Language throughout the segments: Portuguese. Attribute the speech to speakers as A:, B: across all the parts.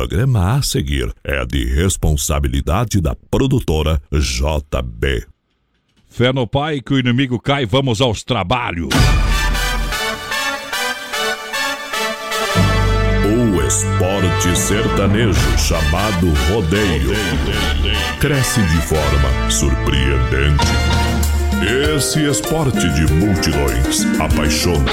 A: programa a seguir é de responsabilidade da produtora JB.
B: Fé no pai que o inimigo cai, vamos aos trabalhos.
A: O esporte sertanejo chamado rodeio cresce de forma surpreendente. Esse esporte de multidões apaixona,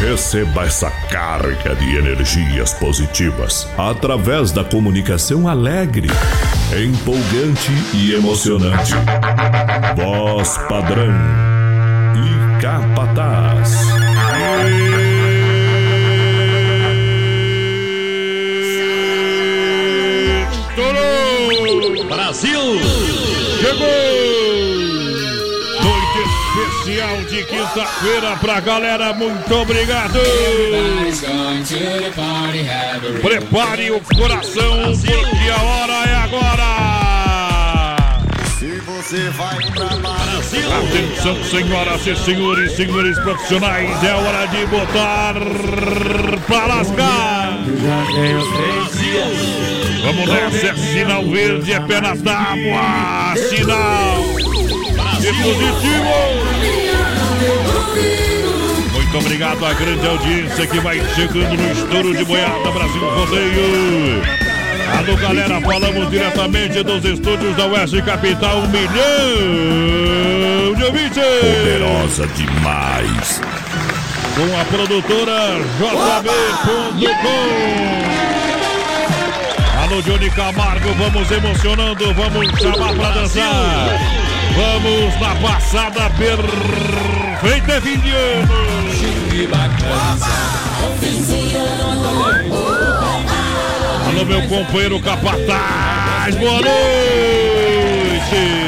A: Receba essa carga de energias positivas através da comunicação alegre, empolgante e emocionante. Voz padrão e capataz.
B: Estourou!
C: Brasil!
B: Chegou! Especial de quinta-feira pra galera, muito obrigado! Prepare o coração, porque a hora é agora!
C: Se você vai pra Brasil!
B: Atenção, senhoras e senhores, senhores profissionais, é hora de botar pra lascar! Vamos nessa, é sinal verde, é pé na tábua, sinal positivo! Muito obrigado à grande audiência que vai chegando no estouro de boiada Brasil Rodeio. Alô, galera, falamos diretamente dos estúdios da Oeste Capital, um milhão de ouvintes!
A: Poderosa demais.
B: Com a produtora JB.com. Alô, Johnny Camargo, vamos emocionando, vamos chamar pra dançar. Vamos na passada perfeita fim de ano. Alô, meu companheiro Capataz, boa noite!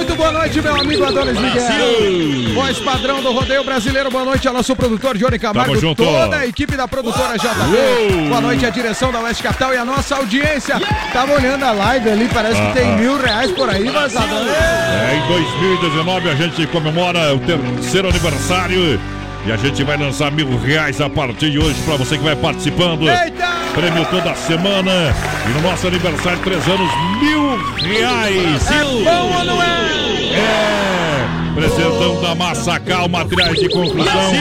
D: Muito boa noite, meu amigo Adonis Miguel. Voz padrão do rodeio brasileiro. Boa noite ao nosso produtor Johnny Camargo.
B: Tamo junto.
D: Toda a equipe da produtora JB. Boa noite à direção da Oeste Capital e a nossa audiência. Tava olhando a live ali, parece que tem mil reais por aí, mas Adonis.
B: É, em 2019 a gente comemora o terceiro aniversário e a gente vai lançar mil reais a partir de hoje para você que vai participando.
D: Eita!
B: Prêmio toda semana e no nosso aniversário, três anos, mil reais.
D: É bom ou não é?
B: É, presentão da Massacal, materiais de construção.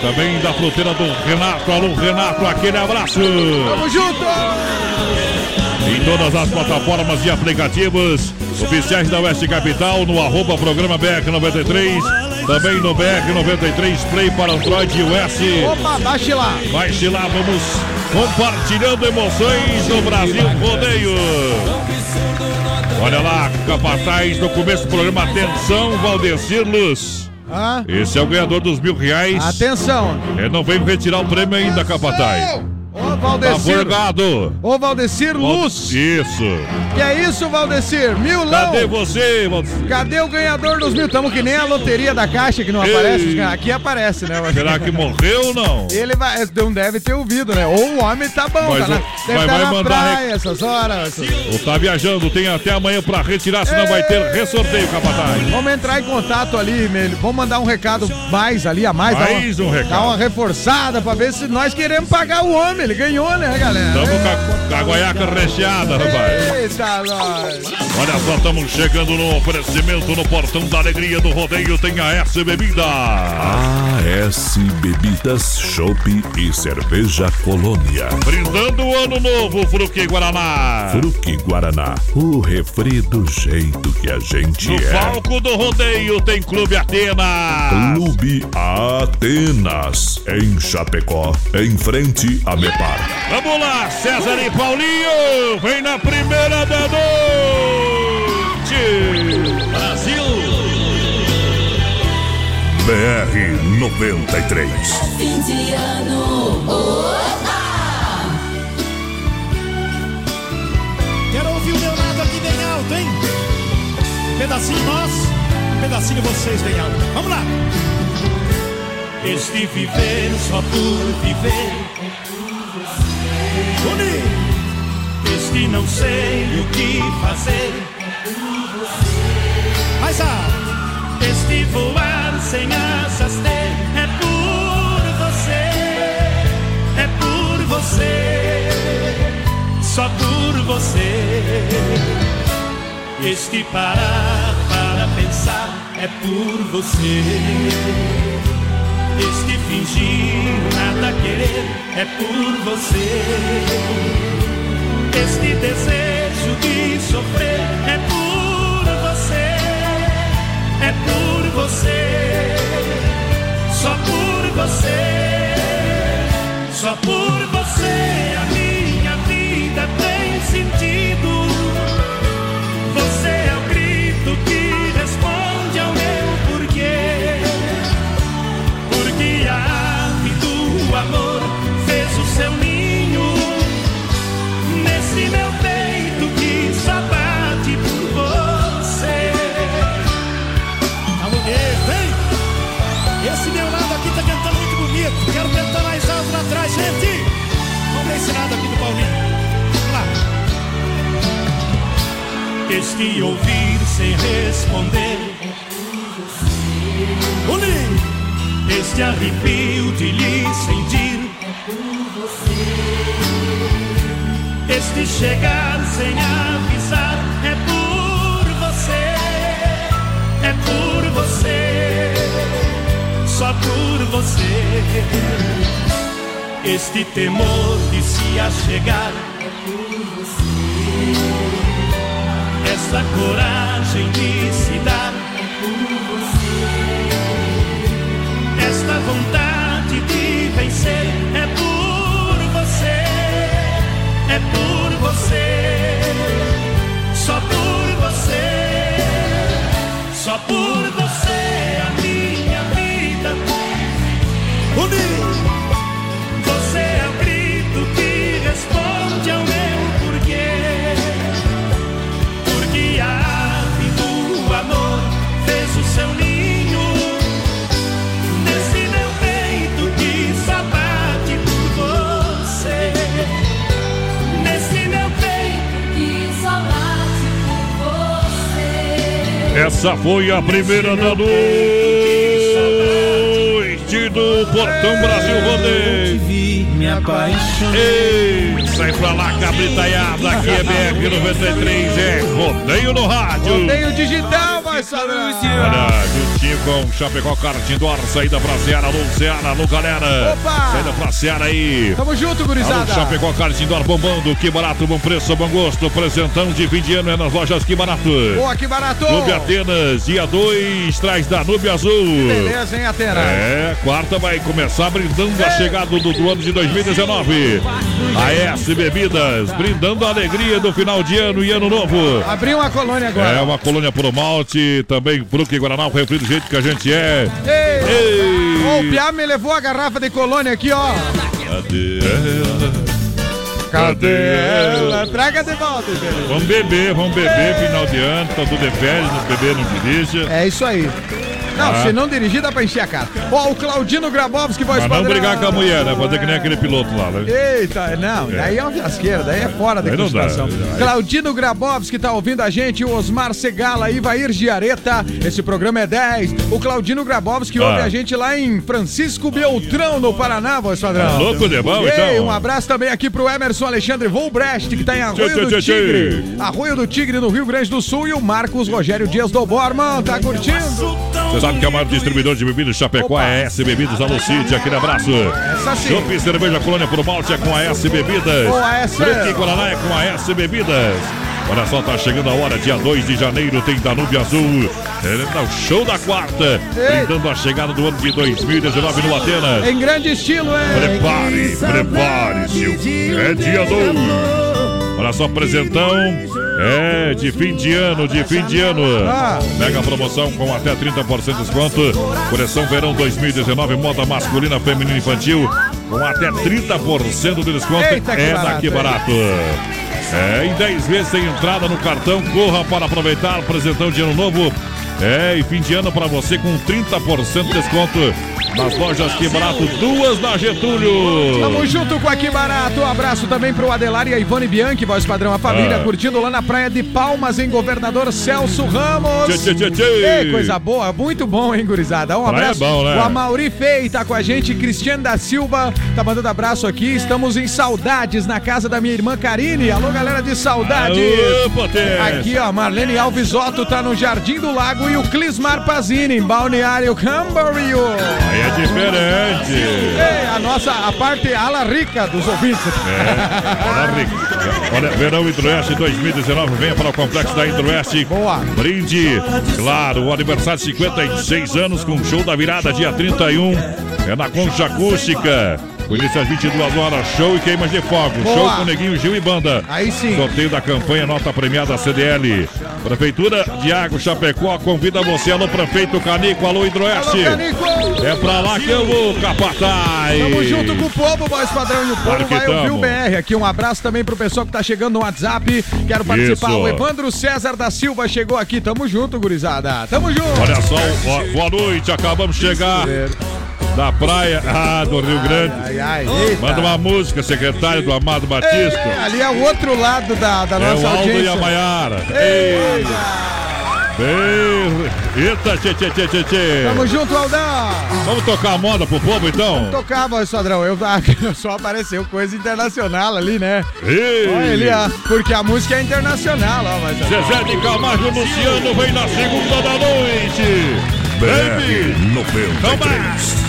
B: Também da fruteira do Renato. Alô, Renato, aquele abraço.
D: Tamo junto!
B: Em todas as plataformas de aplicativos oficiais da Oeste Capital, no arroba programa BR93, também no BR93 Play para Android e iOS.
D: Opa, baixe lá.
B: Baixe lá, vamos compartilhando emoções no Brasil Rodeio. Olha lá, Capataz, no começo do programa, atenção, Valdecir Luz.
D: Ah,
B: Esse é o ganhador dos mil reais.
D: atenção.
B: É, não vem retirar o prêmio ainda, Capataz. Tá
D: Valdecir. Ô, Valdecir Luz.
B: Isso.
D: Que é isso, Valdecir? Milão.
B: Cadê você, Valdecir?
D: Cadê o ganhador dos mil? Tamo que nem a loteria da caixa que não
B: Ei.
D: aparece. Aqui aparece, né?
B: Será que morreu ou não?
D: Ele vai, não deve ter ouvido, né? Ou o homem tá bom,
B: Mas
D: tá na,
B: o-
D: deve
B: vai-
D: estar
B: vai
D: na
B: mandar
D: praia essas horas.
B: Ou tá viajando, tem até amanhã pra retirar, senão vai ter ressorteio, Capataz.
D: Vamos entrar em contato ali, Melho. Vamos mandar um recado mais ali, a mais.
B: Mais
D: uma,
B: um recado.
D: Dar uma reforçada pra ver se nós queremos pagar o homem. Ele ganhou, né, galera?
B: Tamo com a, com a guaiaca recheada, rapaz.
D: Eita, nós.
B: Olha só, estamos chegando no oferecimento no Portão da Alegria do Rodeio. Tem a S Bebida.
A: AS Bebidas, Chopp e Cerveja Colônia.
B: Brindando o ano novo, Fruque Guaraná.
A: Fruque Guaraná, o refri do jeito que a gente
B: No
A: é.
B: palco do rodeio tem Clube Atena.
A: Clube Atenas, em Chapecó, em frente a Mepar.
B: Vamos lá, César e Paulinho. Vem na primeira da noite.
C: Brasil!
A: BR 93.
E: Fim de ano. Opa!
F: Quero ouvir o Leonardo aqui bem alto, hein? Um pedacinho nós, um pedacinho vocês bem alto. Vamos lá! Este viver só por viver. Este não sei o que fazer.
G: Mais alto.
F: Este voar sem asas ter é por você, é por você, só por você. Este parar para pensar é por você. Este fingir nada querer é por você. Este desejo de sofrer é por você, é por você, só por você, só por Este ouvir sem responder.
G: Boninho!
F: Este arrepio de lhe sentir. Este chegar sem avisar é por você, é por você, só por você. Este temor de se achegar Esta coragem de se dar por você. Esta vontade de vencer é por você, é por você, só por você, só por você a minha vida.
G: Boninho!
B: Essa foi a primeira da noite do Portão Brasil Rodeio. Ei, sai pra lá, cabritaiada. Aqui é BR 93, é rodeio no rádio.
D: Rodeio digital, vai.
B: Olha, com Chapecó Karting do Ar, saída pra Seara, alô Seara, alô galera.
D: Opa!
B: Saída pra Seara aí.
D: Tamo junto,
B: Alô,
D: gurizada.
B: Chapecó Karting do Ar bombando, que barato, bom preço, bom gosto. Presentão de fim de ano é nas lojas Que Barato.
D: Boa, que barato.
B: Clube Atenas, dia 2, traz da Nube Azul.
D: Beleza, hein, Atena?
B: É, quarta vai começar brindando a chegada do, do ano de 2019. A S Bebidas, brindando a alegria do final de ano e ano novo.
D: Abriu uma colônia agora.
B: É uma colônia pro malte, também Fruque Guaraná, o refri do jeito que a gente é.
D: Ei!
B: Ei!
D: O Piá me levou a garrafa de colônia aqui, ó.
B: Cadê ela?
D: Cadê ela? Traga de volta, Felipe.
B: Vamos beber, vamos beber, final de ano, tá tudo de férias, beber não dirige.
D: É isso aí. Não,
B: Ah.
D: se não dirigir, dá pra encher a cara. Ó, o Claudino Grabowski, voz
B: Mas não brigar com a mulher, né? Fazer que nem aquele piloto lá, né?
D: Eita, não, daí é uma fiasqueira, daí é fora da
B: Aí não dá,
D: consideração.
B: aí-
D: Claudino Grabowski tá ouvindo a gente, o Osmar Segala, Ivair Giareta, esse programa é 10. O Claudino Grabowski
B: Ah.
D: ouve a gente lá em Francisco Beltrão, no Paraná, voz padrão.
B: Tá louco de bom,
D: Ei,
B: então?
D: um abraço também aqui pro Emerson Alexandre Volbrecht, que tá em Arroio do
B: tchê,
D: Tigre. Arroio do Tigre, no Rio Grande do Sul, e o Marcos Rogério Dias do Borman, tá curtindo?
B: Sabe que é o maior distribuidor de bebidas Chapecó
D: Opa.
B: é a S Bebidas Alô City, aquele abraço. Chopp cerveja colônia por malte é com a S Bebidas. Fruque Guaraná é com a S Bebidas. Olha só, tá chegando a hora, dia 2 de janeiro tem Danube Azul. É o show da quarta, brindando a chegada do ano de 2019 no Atenas.
D: Em grande estilo, é.
B: Prepare, prepare-se. É dia 2. Olha só, presentão. É, de fim de ano, de fim de ano.
D: Ah.
B: Mega promoção com até 30% de desconto. Coleção Verão 2019, moda masculina, feminina e infantil. Com até 30% de desconto.
D: Eita, que
B: é
D: barato,
B: daqui barato. É, em 10 vezes tem entrada no cartão. Corra para aproveitar. Presentão de ano novo. É, e fim de ano para você com 30% de desconto. Nas lojas Que Barato, duas na Getúlio.
D: Tamo junto com aqui barato. Um abraço também pro Adelar e a Ivone Bianchi, voz padrão a família,
B: Ah.
D: curtindo lá na praia de Palmas, em Governador Celso Ramos.
B: Tchê, tchê, tchê.
D: Ei, coisa boa, muito bom, hein, gurizada? Um
B: Praia
D: abraço.
B: é bom, né?
D: O Amauri Fei tá com a gente, Cristiano da Silva tá mandando abraço aqui. Estamos em saudades na casa da minha irmã Karine. Alô, galera de saudades.
B: Aô.
D: Aqui, ó, Marlene Alves Otto tá no Jardim do Lago e o Clismar Pazini em Balneário Camboriú.
B: Aí é diferente.
D: Ei, a nossa, a parte ala rica dos ouvintes.
B: É, olha, Rick. Olha, Verão Hidroeste 2019, venha para o Complexo da Hidroeste.
D: Boa.
B: Brinde, claro, o aniversário de 56 anos com show da virada, dia 31. É na Concha Acústica. Com início às 22 horas, show e queimas de fogo.
D: Boa.
B: Show com Neguinho Gil e Banda.
D: Aí sim.
B: Sorteio da campanha Nota Premiada CDL. Prefeitura de Água Chapecó convida você, alô prefeito Canico, alô Hidroeste.
D: Alô.
B: É pra lá que eu vou, capataz.
D: Tamo junto com o povo, voz padrão, e o povo vai ouvir o BR aqui. Um abraço também pro pessoal que tá chegando no WhatsApp. Quero participar.
B: Isso.
D: O Evandro César da Silva chegou aqui. Tamo junto, gurizada. Tamo junto.
B: Olha só, boa noite, acabamos de chegar da praia ah, do Rio Grande.
D: Ai, ai, eita.
B: Manda uma música, secretário do Amado
D: É,
B: Batista.
D: ali é o outro lado da, da
B: É
D: nossa
B: o Aldo
D: audiência.
B: e a Maiara.
D: Ei,
B: Bem... Eita, tchê, tchê, tchê, tchê, tchê.
D: Tamo junto, Aldão.
B: Vamos tocar a moda pro povo, então?
D: Tocar, voz padrão. Eu, só apareceu coisa internacional ali, né?
B: Ei.
D: Olha ele, ó. Porque a música é internacional, ó. Mas...
B: Zezé de Camargo Luciano vem na segunda da noite. Baby.
A: BR 93.
H: Quando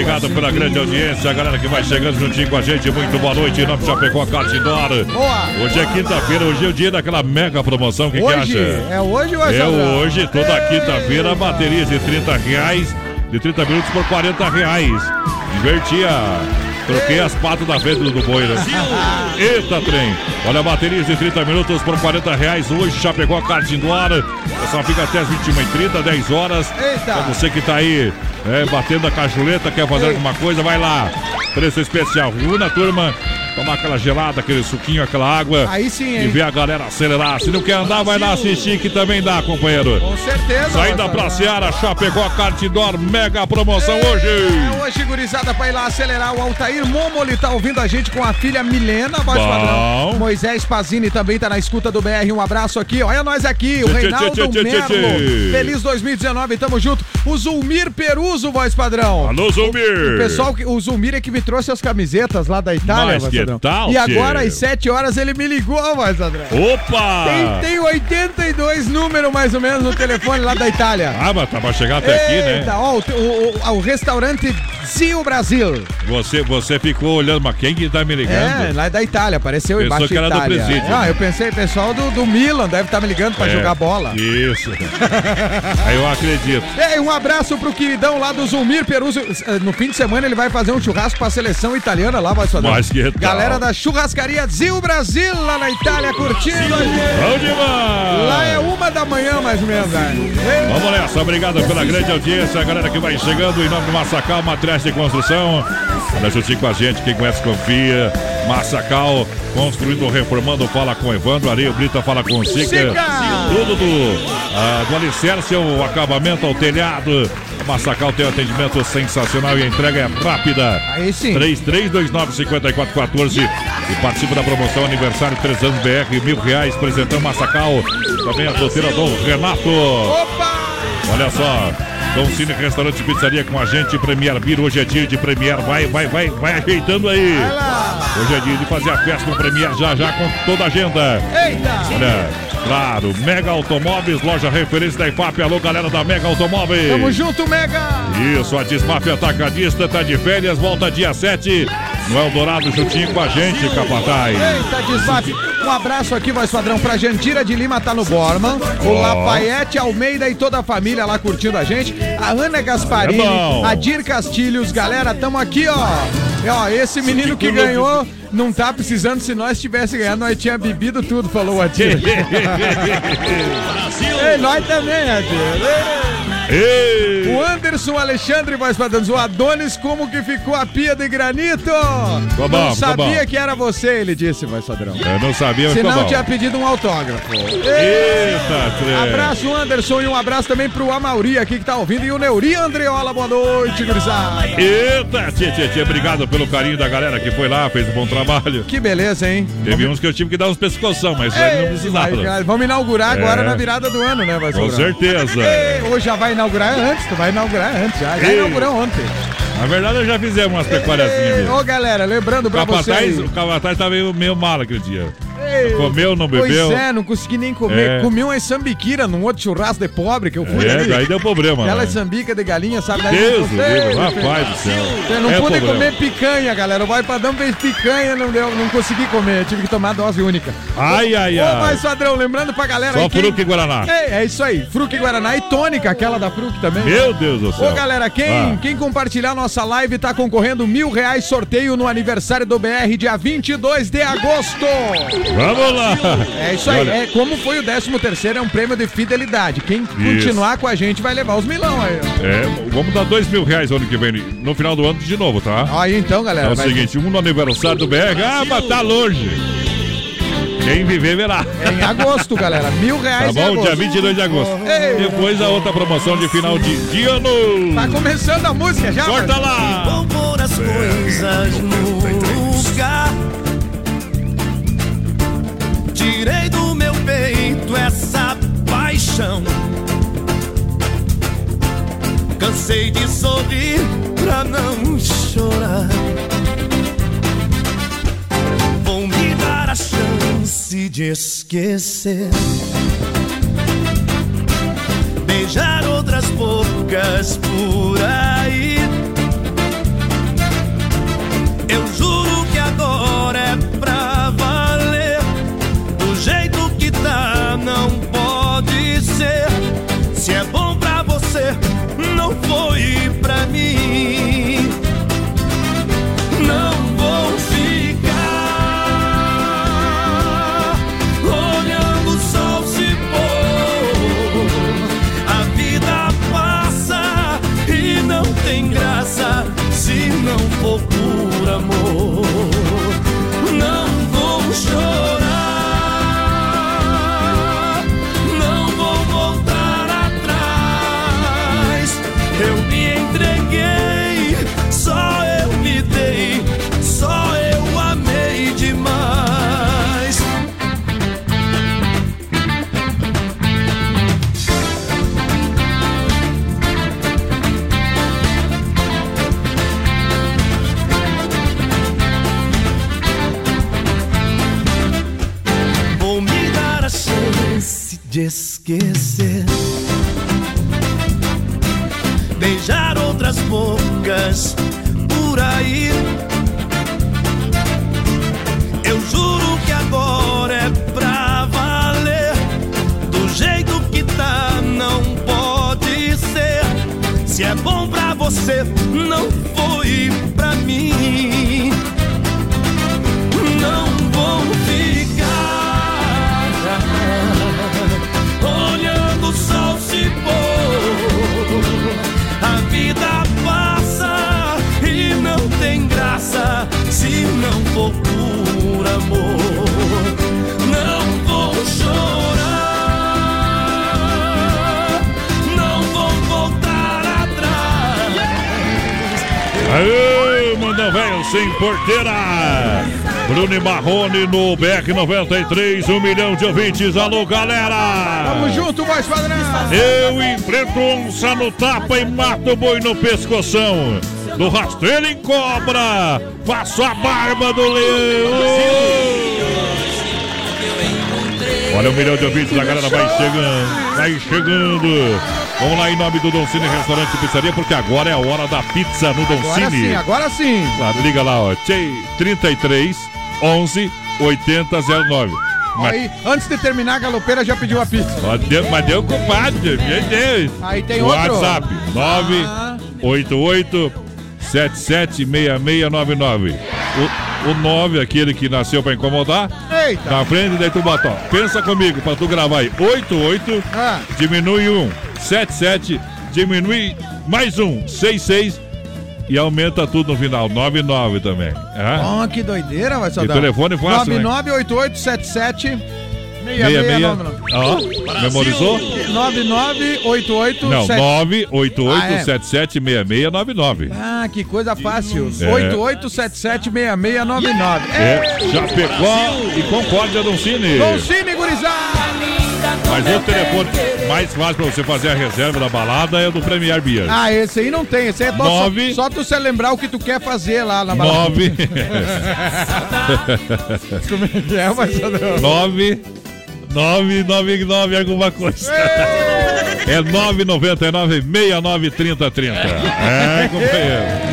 B: obrigado pela grande audiência, a galera que vai chegando juntinho com a gente. Muito boa noite, em nome de Chapecó Cartidor. Hoje é quinta-feira, hoje é o dia daquela mega promoção. O que, que acha?
D: é hoje ou é
B: É hoje, toda quinta-feira, baterias de 30 reais, de 30 minutos por 40 reais. Invertia. Troquei as patas da frente do boi, né? Eita, trem! Olha, baterias de 30 minutos por 40 reais. Hoje, Chapecó, Karting do ar. Só fica até as 21h30, 10 horas.
D: Eita.
B: Pra você que tá aí é, batendo a cachuleta, quer fazer
D: Ei.
B: alguma coisa, vai lá. Preço especial. Una, turma. Tomar aquela gelada, aquele suquinho, aquela água.
D: Aí sim,
B: E
D: hein?
B: ver a galera acelerar. Se não quer andar, vai lá assistir que também dá, companheiro.
D: Com certeza.
B: Saída pra. Seara, Chapecó, Cartidor, mega promoção hoje.
D: É hoje, gurizada, pra ir lá acelerar. O Altair Momoli tá ouvindo a gente com a filha Milena, voz
B: Bom.
D: padrão. Moisés Pazini também tá na escuta do BR. Um abraço aqui. Olha nós aqui, o
B: Tchê,
D: Reinaldo
B: tchê, tchê,
D: Merlo. Feliz 2019, tamo junto. O Zulmir Peruso, voz padrão.
B: Alô, Zumir.
D: O pessoal, que- o Zulmir é que me trouxe as camisetas lá da Itália, voz
B: tal,
D: E agora, às 7 horas, ele me ligou, voz padrão.
B: Opa!
D: Tem, tem 82 números mais ou menos no telefone lá da Itália.
B: Ah, mas tá pra chegar até aqui,
D: Eita,
B: né?
D: ó, o, o, o- o restaurante Zio Brasil.
B: Você, você ficou olhando, mas quem que tá me
D: É,
B: ligando?
D: lá da Itália, apareceu
B: Pensou
D: embaixo
B: que era do
D: Itália.
B: presídio.
D: Ah, eu pensei, pessoal do, do Milan deve estar me ligando pra
B: É,
D: jogar bola.
B: Isso. Aí eu acredito.
D: Ei, um abraço pro queridão lá do Zulmir Peruso. Eh, No fim de semana ele vai fazer um churrasco pra seleção italiana lá, vai fazer.
B: Mas que tal?
D: Galera da churrascaria Zio Brasil lá na Itália curtindo a gente.
B: Bom demais!
D: Lá é uma da manhã, mais ou menos, velho. Ei,
B: Vamos nessa, obrigado pela grande audiência, a galera que vai chegando em nome do Massacal, Matriz de Construção. Olha juntinho com a gente, quem conhece confia. Massacal, construindo, reformando, fala com Evandro, Areia Brita fala com o Sica. Tudo do, ah, do alicerce ao acabamento, ao telhado. Massacal tem um atendimento sensacional e a entrega é rápida.
D: Aí sim.
B: 3329-5414 e participa da promoção aniversário 3 anos BR, mil reais, presentão Massacal. Também a roteira do Renato.
D: Opa!
B: Olha só, Dom Cine Restaurante Pizzaria com a gente, Premier Beer, hoje é dia de Premier, vai, vai, vai, vai ajeitando aí. Hoje é dia de fazer a festa no Premier, já, já com toda a agenda.
D: Eita!
B: Olha, claro, Mega Automóveis, loja referência da IFAP, alô galera da Mega Automóveis.
D: Tamo junto, Mega!
B: Isso, a Desmaf Atacadista tá de férias, volta dia 7 no Eldorado, juntinho com a gente, Capataz.
D: Eita, desmafe. Um abraço aqui, voz padrão, pra Jandira de Lima, tá no Borman. O. Lafayette Almeida e toda a família lá curtindo a gente. A Ana Gasparini,
B: É
D: a Dir Castilhos. Galera, tamo aqui, ó. E, ó, esse menino que ganhou não tá precisando. Se nós tivesse ganhado, nós tinha bebido tudo, falou a Dir. Ei, nós também, Adir.
B: Ei!
D: O Anderson Alexandre, voz padrão. O Adonis, como que ficou a pia de granito?
B: Ficou bom,
D: não sabia
B: bom.
D: que era você, ele disse, voz padrão.
B: Eu não sabia, mas ficou
D: Senão tinha pedido um autógrafo.
B: Eita, trem.
D: Abraço, Anderson, e um abraço também pro Amauri aqui que tá ouvindo. E o Neuri Andreola, boa noite, gurizada.
B: Eita, tchê, tchê, tchê, obrigado pelo carinho da galera que foi lá, fez um bom trabalho.
D: Que beleza, hein?
B: Teve uns que eu tive que dar uns pescoção, mas aí não
D: Ei,
B: precisava.
D: vai, vamos inaugurar agora
B: É.
D: na virada do ano, né, vai
B: Com certeza.
D: Hoje já vai inaugurar antes, tu vai inaugurar antes, já, já
B: Ei.
D: inaugurou ontem.
B: Na verdade, eu já fizemos umas mesmo.
D: Ô, galera, lembrando pra
B: capataz,
D: vocês.
B: o capataz tá meio, meio mal aquele dia.
D: Ei,
B: Comeu, não bebeu.
D: Pois é, não consegui nem comer.
B: É.
D: Comi uma sambiquira num outro churrasco de pobre que eu fui
B: É,
D: ali.
B: daí deu problema.
D: Aquela
B: né?
D: sambica de galinha, sabe?
B: Deus, rapaz do céu.
D: Eu não
B: É
D: pude comer picanha, galera. O Vai Padrão fez picanha, não deu, não consegui comer. Tive que tomar dose única.
B: Ai, ai,
D: Ô,
B: ai.
D: mais padrão, lembrando pra galera
B: Só
D: aí. quem-
B: fruque Guaraná.
D: Ei, é isso aí. Fruque Guaraná e tônica, aquela da Fruque também.
B: Meu Deus do céu.
D: Ô galera, quem,
B: Ah.
D: quem compartilhar nossa live tá concorrendo mil reais sorteio no aniversário do BR, dia 22 de agosto.
B: Vamos lá.
D: É isso aí,
B: Olha,
D: é, como foi o 13 terceiro, é um prêmio de fidelidade. Quem continuar com a gente vai levar os milão aí.
B: É, vamos dar dois mil reais ano que vem, no final do ano de novo, tá?
D: Aí então,
B: É
D: galera.
B: o
D: vai-
B: seguinte, um no aniversário do BR, ah, mas tá longe. Quem viver verá.
D: É em agosto, galera. Mil
B: Tá
D: reais em
B: bom?
D: agosto.
B: Dia 22 de agosto.
D: Ei.
B: Depois a outra promoção de final de, de ano.
D: Tá começando a música já?
B: Corta lá.
H: Vou pôr as coisas no lugar. Tirei do meu peito essa paixão. Cansei de sorrir pra não chorar. Vou me dar a chance de esquecer. Beijar outras
I: bocas por aí. Eu juro você, não foi pra mim. Não vou ficar olhando o sol se pôr. A vida passa e não tem graça se não for por
B: sem porteira. Bruno Marrone no BR 93, um milhão de ouvintes. Alô, galera!
D: Tamo junto, voz padrão.
B: Eu enfrento onça no tapa e mato boi no pescoção. Do rasteiro em cobra, faço a barba do leão. Olha, um milhão de ouvintes, a galera vai chegando, vai chegando. Vamos lá em nome do Doncini Restaurante e Pizzaria, porque agora é a hora da pizza no
D: Agora sim,
B: Doncini.
D: agora sim.
B: Claro, liga lá, ó. Tchê, 33 11 80 09. Mas,
D: Aí, antes de terminar, a galopeira já pediu a pizza.
B: deu, mas deu compadre, meu Deus.
D: Aí tem outro.
B: WhatsApp
D: Ah.
B: 988 776699. O, o 9, aquele que nasceu pra incomodar,
D: Eita.
B: na frente, daí tu bota, ó. Pensa comigo pra tu gravar aí. 88,
D: Ah.
B: diminui um. 77, diminui mais um. 66 e aumenta tudo no final. 99 também. É?
D: Ó, que doideira, vai só dar.
B: telefone fácil, né?
D: 998877
B: 66. Ó, memorizou?
D: 9988
B: Não, 988
D: Ah, é.
B: 776699.
D: Ah, que coisa fácil.
B: É.
D: 88776699.
B: É, Chapecó e Concórdia do Cine.
D: Dolcine, gurizada!
B: Mas o telefone mais fácil pra você fazer a reserva da balada é o do Premier Beer.
D: Ah, esse aí não tem. Esse aí é só,
B: Nove.
D: só tu se lembrar o que tu quer fazer lá na balada.
B: 9
D: Como é que é, mas
B: 9 999 alguma coisa. É 999 69 30 30. É, companheiro.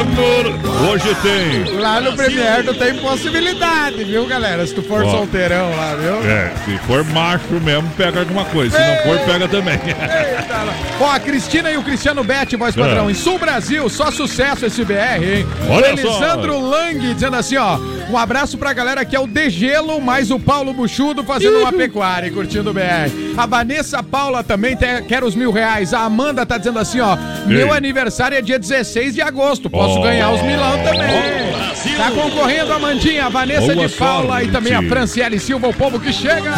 B: Amor, hoje tem.
D: Lá no Premier tu tem possibilidade, viu, galera? Se tu for
B: Ó.
D: solteirão lá, viu?
B: É, se for macho mesmo, pega alguma coisa. Se não for, pega também.
D: Eita, lá. Ó, a Cristina e o Cristiano Bete, voz padrão.
B: É.
D: Em Sul Brasil, só sucesso esse BR, hein?
B: Olha
D: o
B: só.
D: Elisandro Lang dizendo assim, ó. Um abraço pra galera que é o Degelo, mais o Paulo Buchudo fazendo uma pecuária e curtindo o BR. A Vanessa Paula também te- quer os mil reais. A Amanda tá dizendo assim, ó. Meu aniversário é dia 16 de agosto. Posso
B: Oh.
D: ganhar os milão também. Tá concorrendo a Mandinha, a Vanessa
B: Boa
D: de Paula
B: sorte.
D: e também a Franciele Silva, o povo que chega.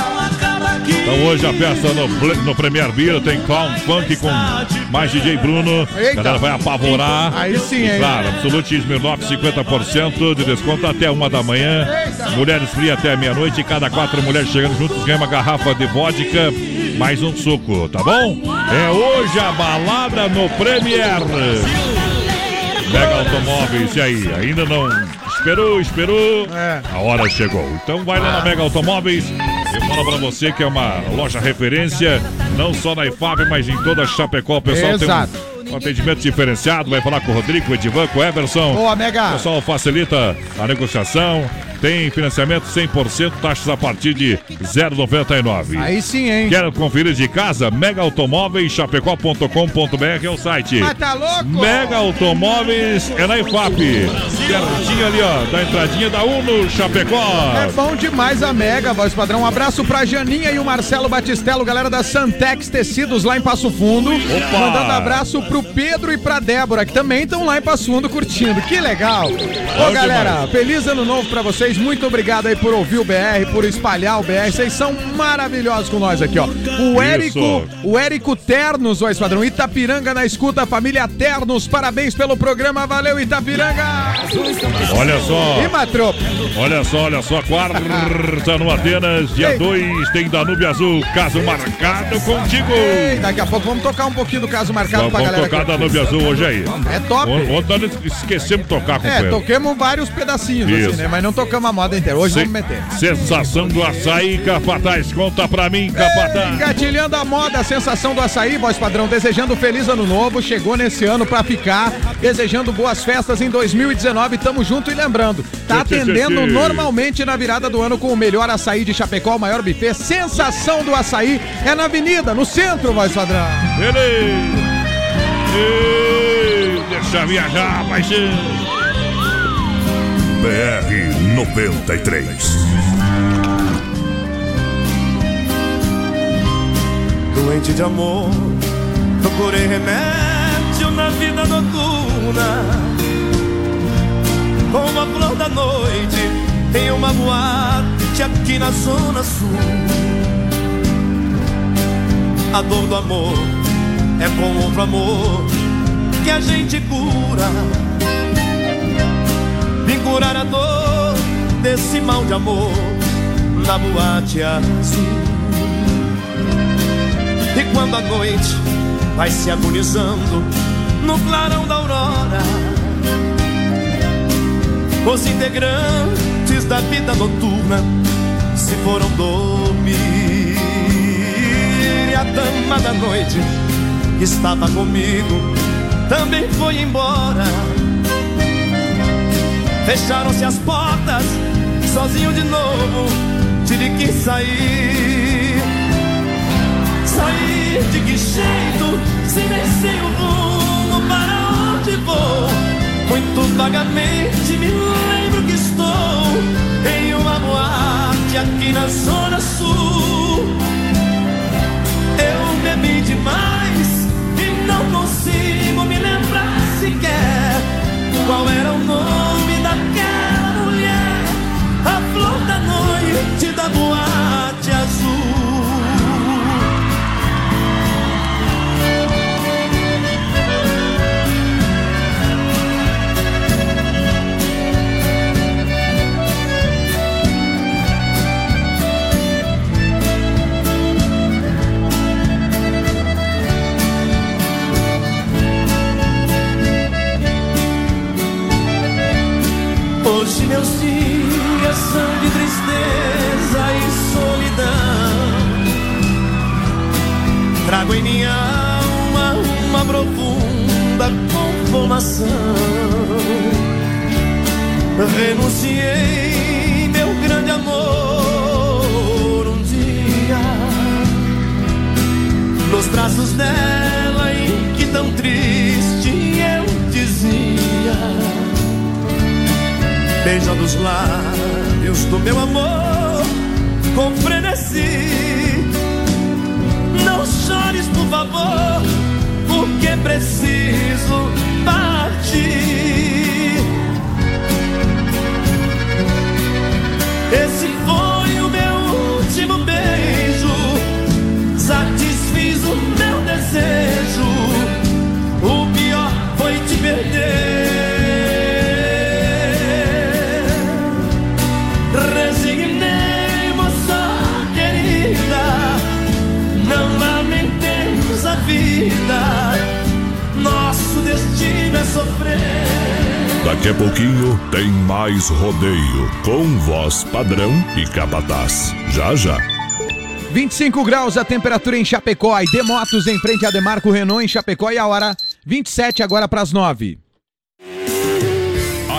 B: Então hoje a festa no, no Premier Beer tem Clown Funk com mais DJ Bruno.
D: Eita.
B: A galera vai apavorar.
D: Aí sim, hein?
B: claro, Absolute Smirnoff, 50% de desconto até uma da manhã. Mulheres frias até meia-noite. E cada quatro mulheres chegando juntos ganha uma garrafa de vodka, mais um suco, tá bom? É hoje a balada no Premier. Mega Automóveis, e aí? Ainda não esperou, esperou?
D: É.
B: A hora chegou. Então vai lá na Mega Automóveis e Fala pra você que é uma loja referência, não só na IFAB, mas em toda Chapecó. O pessoal
D: Exato.
B: tem um, um atendimento diferenciado. Vai falar com o Rodrigo, com o Edivan, com o Everson.
D: Boa,
B: O
D: Mega.
B: pessoal facilita a negociação. Tem financiamento 100%, taxas a partir de 0,99.
D: Aí sim, hein?
B: Quer conferir de casa? Mega Automóveis, chapecó.com.br é o site.
D: Mas tá louco?
B: Mega Automóveis é na IFAP. Pertinho ali, ó, da entradinha da Uno Chapecó.
D: É bom demais a Mega, voz padrão. Um abraço pra Janinha e o Marcelo Batistello, galera da Santex Tecidos lá em Passo Fundo.
B: Opa!
D: Mandando abraço pro Pedro e pra Débora, que também estão lá em Passo Fundo curtindo. Que legal. Ô, galera, feliz ano novo pra vocês. Muito obrigado aí por ouvir o BR, por espalhar o BR. Vocês são maravilhosos com nós aqui, ó. O
B: Isso.
D: Érico, o Érico Ternos, voz padrão. Itapiranga na escuta, família Ternos. Parabéns pelo programa. Valeu, Itapiranga.
B: Olha só.
D: E.
B: Olha só, olha só, quarta no Atenas, dia
D: Ei.
B: 2, tem Danúbio Azul, caso marcado contigo.
D: Ei, daqui a pouco vamos tocar um pouquinho do caso marcado
B: Vamos
D: pra galera.
B: tocar
D: aqui.
B: Danúbio Azul hoje aí.
D: É top.
B: Ontem esquecemos de tocar,
D: É,
B: companheiro.
D: toquemos vários pedacinhos,
B: Isso.
D: assim, né? Mas não tocamos a moda inteira. Hoje
B: Se-
D: vamos meter.
B: Sensação do açaí, Capataz. Conta pra mim, Capataz.
D: Engatilhando a moda, a sensação do açaí, voz padrão, desejando feliz ano novo, chegou nesse ano pra ficar, desejando boas festas em 2019, tamo junto e lembrando, tá atendendo normalmente na virada do ano com o melhor açaí de Chapecó, o maior buffet, sensação do açaí, é na avenida, no centro, voz padrão.
B: Ele. Ei, Deixa viajar, paixão.
A: BR 93.
I: Doente de amor, procurei remédio na vida noturna. Como a flor da noite em uma boate aqui na zona sul. A dor do amor é com outro amor que a gente cura. Vim curar a dor desse mal de amor na boate azul. E quando a noite vai se agonizando no clarão da aurora, os integrantes da vida noturna se foram dormir. E a dama da noite que estava comigo também foi embora. Fecharam-se as portas, sozinho de novo, tive que sair. Sair de que jeito, se sei o rumo para onde vou. Muito vagamente me lembro que estou em uma boate aqui na Zona Sul. Eu bebi demais e não consigo me lembrar sequer qual era o nome noite da boate azul. Hoje meus dias são de Trago em minha alma uma profunda conformação. Renunciei meu grande amor um dia nos braços dela em que tão triste eu dizia beijando os lábios do meu amor com frenesi. Favor, porque preciso partir.
A: Daqui a pouquinho tem mais rodeio com voz padrão e capataz. Já já.
D: 25 graus a temperatura em Chapecó. E de motos em frente a Demarco Renault em Chapecó. E a hora 27 agora para as 9.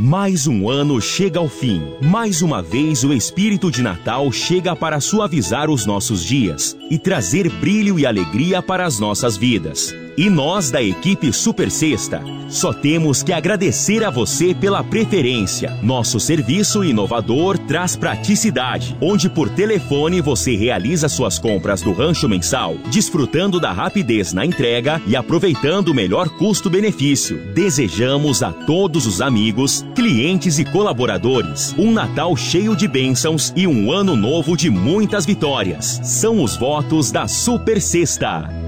J: Mais um ano chega ao fim. Mais uma vez o espírito de Natal chega para suavizar os nossos dias e trazer brilho e alegria para as nossas vidas. E nós da equipe Super Sexta só temos que agradecer a você pela preferência. Nosso serviço inovador traz praticidade, onde por telefone você realiza suas compras do rancho mensal, desfrutando da rapidez na entrega e aproveitando o melhor custo-benefício. Desejamos a todos os amigos, clientes e colaboradores um Natal cheio de bênçãos e um ano novo de muitas vitórias. São os votos da Super Sexta.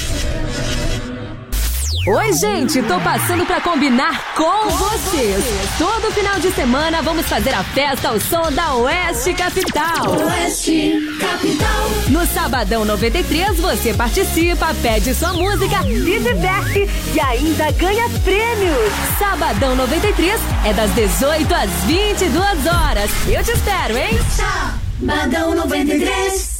K: Oi, gente, tô passando pra combinar com vocês. Todo final de semana vamos fazer a festa ao som da Oeste Capital.
E: Oeste Capital.
K: No Sabadão 93, você participa, pede sua música, se diverte e ainda ganha prêmios. Sabadão 93 é das 18 às 22 horas. Eu te espero, hein?
E: Sabadão 93.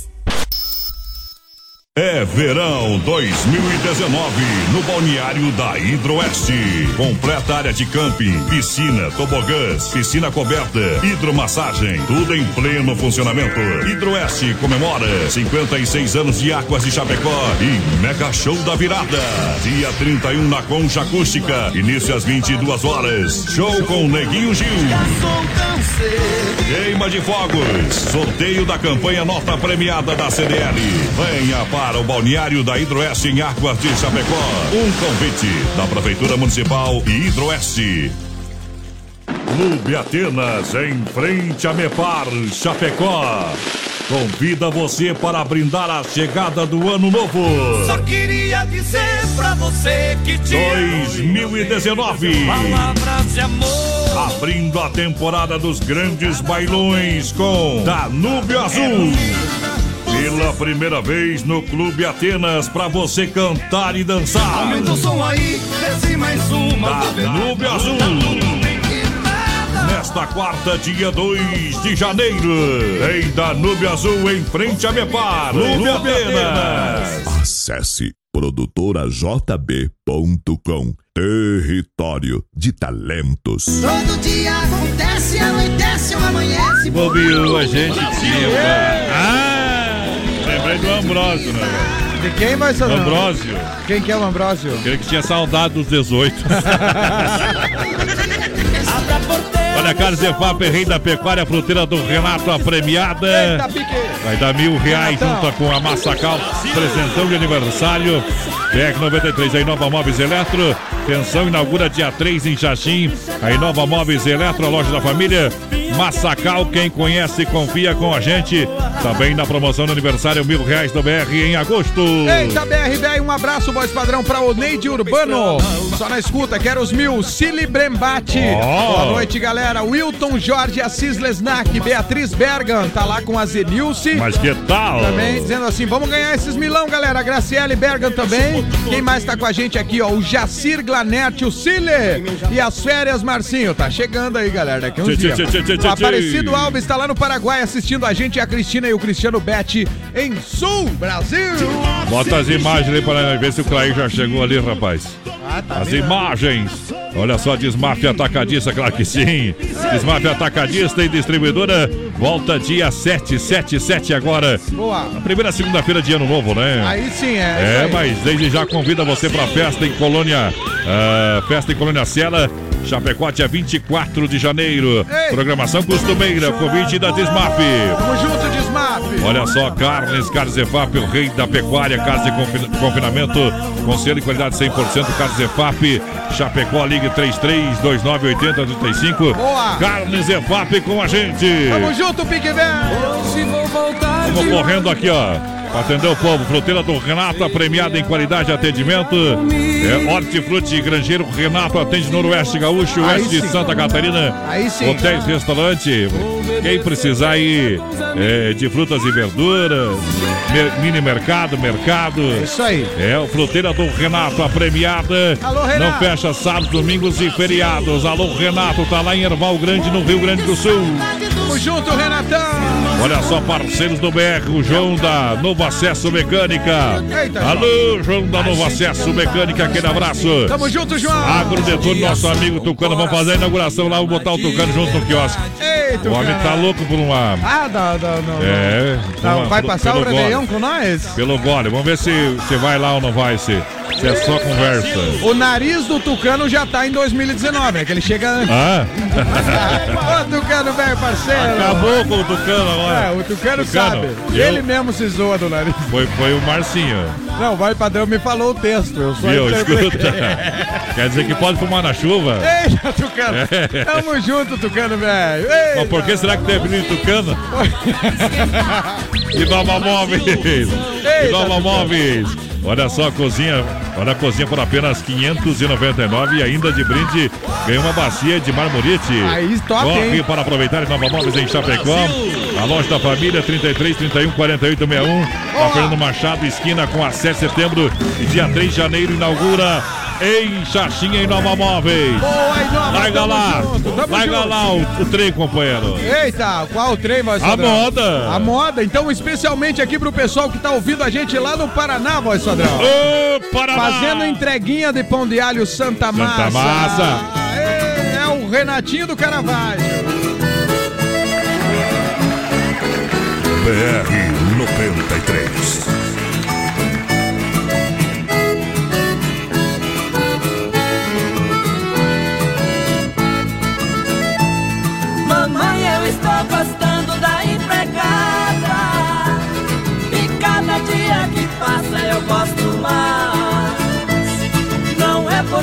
B: É verão 2019 no balneário da Hidroeste. Completa área de camping, piscina, tobogãs, piscina coberta, hidromassagem, tudo em pleno funcionamento. Hidroeste comemora 56 anos de Águas de Chapecó e Mega Show da Virada. Dia 31 na Concha Acústica, início às 22 horas. Show com Neguinho Gil. Queima de fogos. Sorteio da campanha nota premiada da CDL. Venha para o balneário da Hidroeste em Águas de Chapecó. Um convite da Prefeitura Municipal e Hidroeste. Clube Atenas, em frente a Mepar, Chapecó. Convida você para brindar a chegada do ano novo.
I: Só queria dizer pra você que te
B: 2019.
I: Palavras de amor.
B: Abrindo a temporada dos grandes bailões com Danúbio Azul. Pela primeira vez no Clube Atenas para você cantar e dançar.
I: Aumenta o som aí, desce mais uma.
B: Danúbio Azul. Nesta quarta, dia 2 de janeiro, em Danúbio Azul, em frente a Mepar, Clube Atenas. Acesse produtorajb.com Território de Talentos.
H: Todo dia acontece, anoitece ou amanhece.
B: Bobeou a gente tinha. Ah! Do Ambrósio, né?
D: De quem vai ser?
B: Ambrósio.
D: Quem que é o Ambrósio?
B: Aquele que tinha saudade dos 18. Olha, Carlos Efap, rei da pecuária, fruteira do Renato, a premiada. Vai dar mil reais junto com a Massacal, presentão de aniversário. BR-93, a Inova Móveis Eletro. Atenção, inaugura dia 3 em Xaxim. A Inova Móveis Eletro, a loja da família. Massacal, quem conhece, confia com a gente. Também na promoção do aniversário, mil reais do BR em agosto.
D: Eita, BRB, um abraço, voz padrão, pra Oneide Urbano. Só na escuta, quero os mil. Cili Brembate.
B: Ó.
D: Boa noite, galera. Wilton Jorge Assis Lesnac. Beatriz Bergan, tá lá com a Zenilce.
B: Mas que tal?
D: Também dizendo assim, vamos ganhar esses milão, galera. A Graciele Bergan também. Quem mais tá com a gente aqui, ó? O Jacir Glanerte, o Cile. E as férias, Marcinho. Tá chegando aí, galera. Daqui uns dias. Aparecido. Alves tá lá no Paraguai assistindo a gente, a Cristina e o Cristiano Bete em Sul, Brasil.
B: Bota as imagens ali para ver se o Clay já chegou ali, rapaz.
D: Ah, tá
B: As imagens. Olha só, Desmaf Atacadista, claro que sim. Desmaf Atacadista e distribuidora. Volta dia 7, 7, 7 agora.
D: Boa.
B: A primeira segunda-feira de ano novo, né?
D: Aí sim, é.
B: É, mas desde já convida você para festa em Colônia, ah, festa em Colônia Sela, Chapecó, dia 24 de janeiro.
D: Ei.
B: Programação costumeira, convite da Desmaf.
D: Tamo junto, Desmap.
B: Olha só, Carnes, Carnes EFAP, o rei da pecuária, casa de confin- confinamento, conselho de qualidade 100%, Carnes EFAP, Chapecó, ligue 33298035.
D: Boa.
B: Carnes EFAP com a gente.
D: Tamo junto, Pique Velho.
H: Se vou voltar
B: Estamos correndo aqui, ó. Pra atender o povo. Fruteira do Renato, premiada em qualidade de atendimento. É, Hortifruti Grangeiro Renato atende Noroeste Gaúcho, Oeste de. Santa Catarina. Hotéis, restaurante. Quem precisar aí é, de frutas e verduras, mer- mini mercado, mercado.
D: Isso aí.
B: É, o Fruteira do Renato, a premiada.
D: Alô,
B: Não
D: Renato.
B: fecha sábados, domingos e feriados. Alô, Renato, tá lá em Erval Grande, no Rio Grande do Sul.
D: Tamo junto, Renatão.
B: Olha só, parceiros do BR, o João da Novo Acesso Mecânica.
D: Eita.
B: Alô, João da Novo Acesso Mecânica, aquele abraço.
D: Tamo junto, João.
B: Agrodetor, nosso amigo Tucano. Vamos fazer a inauguração lá, vamos botar o Tucano junto no quiosque.
D: Eita,
B: O homem tá louco por uma.
D: Ah, da, da, não,
B: É.
D: não.
B: uma-
D: vai passar o Réveillon com nós?
B: Pelo gole. Vamos ver se você vai lá ou não vai, se, se é só conversa.
D: O nariz do Tucano já tá em 2019, é que ele chega antes.
B: Ah?
D: Ô, Tucano, velho parceiro.
B: Acabou com o Tucano agora.
D: É, o Tucano,
B: Tucano,
D: sabe.
B: eu-
D: Ele mesmo se zoa do nariz.
B: Foi, foi o Marcinho.
D: Não, vai padrão me falou o texto. Eu só
B: Viu? Escuta. Quer dizer que pode fumar na chuva?
D: Eita, Tucano.
B: É.
D: Tamo junto, Tucano, velho.
B: Mas por que será que tem apelido Tucano? E Nova Móveis. E Nova Móveis. Olha só a cozinha. Olha a cozinha por apenas 599 e ainda de brinde ganha uma bacia de marmorite.
D: Aí, top,
B: Corre
D: hein?
B: para aproveitar Nova Móveis em Chapecó. A loja da família 33 31 48 61. A Fernando Machado, esquina com a 7 de setembro. E dia 3 de janeiro inaugura em Xaxinha em Nova Móveis.
D: Boa, aí, Nova,
B: Larga lá,
D: junto, tamo
B: larga
D: junto.
B: lá o, o trem, companheiro.
D: Eita, qual trem vai
B: A moda.
D: A moda, então especialmente aqui pro pessoal que tá ouvindo a gente lá no Paraná, voz padrão.
B: Ô, Paraná!
D: Fazendo entreguinha de pão de alho Santa Massa.
B: Santa Massa.
D: É, é o Renatinho do Caravaggio.
L: BR 93.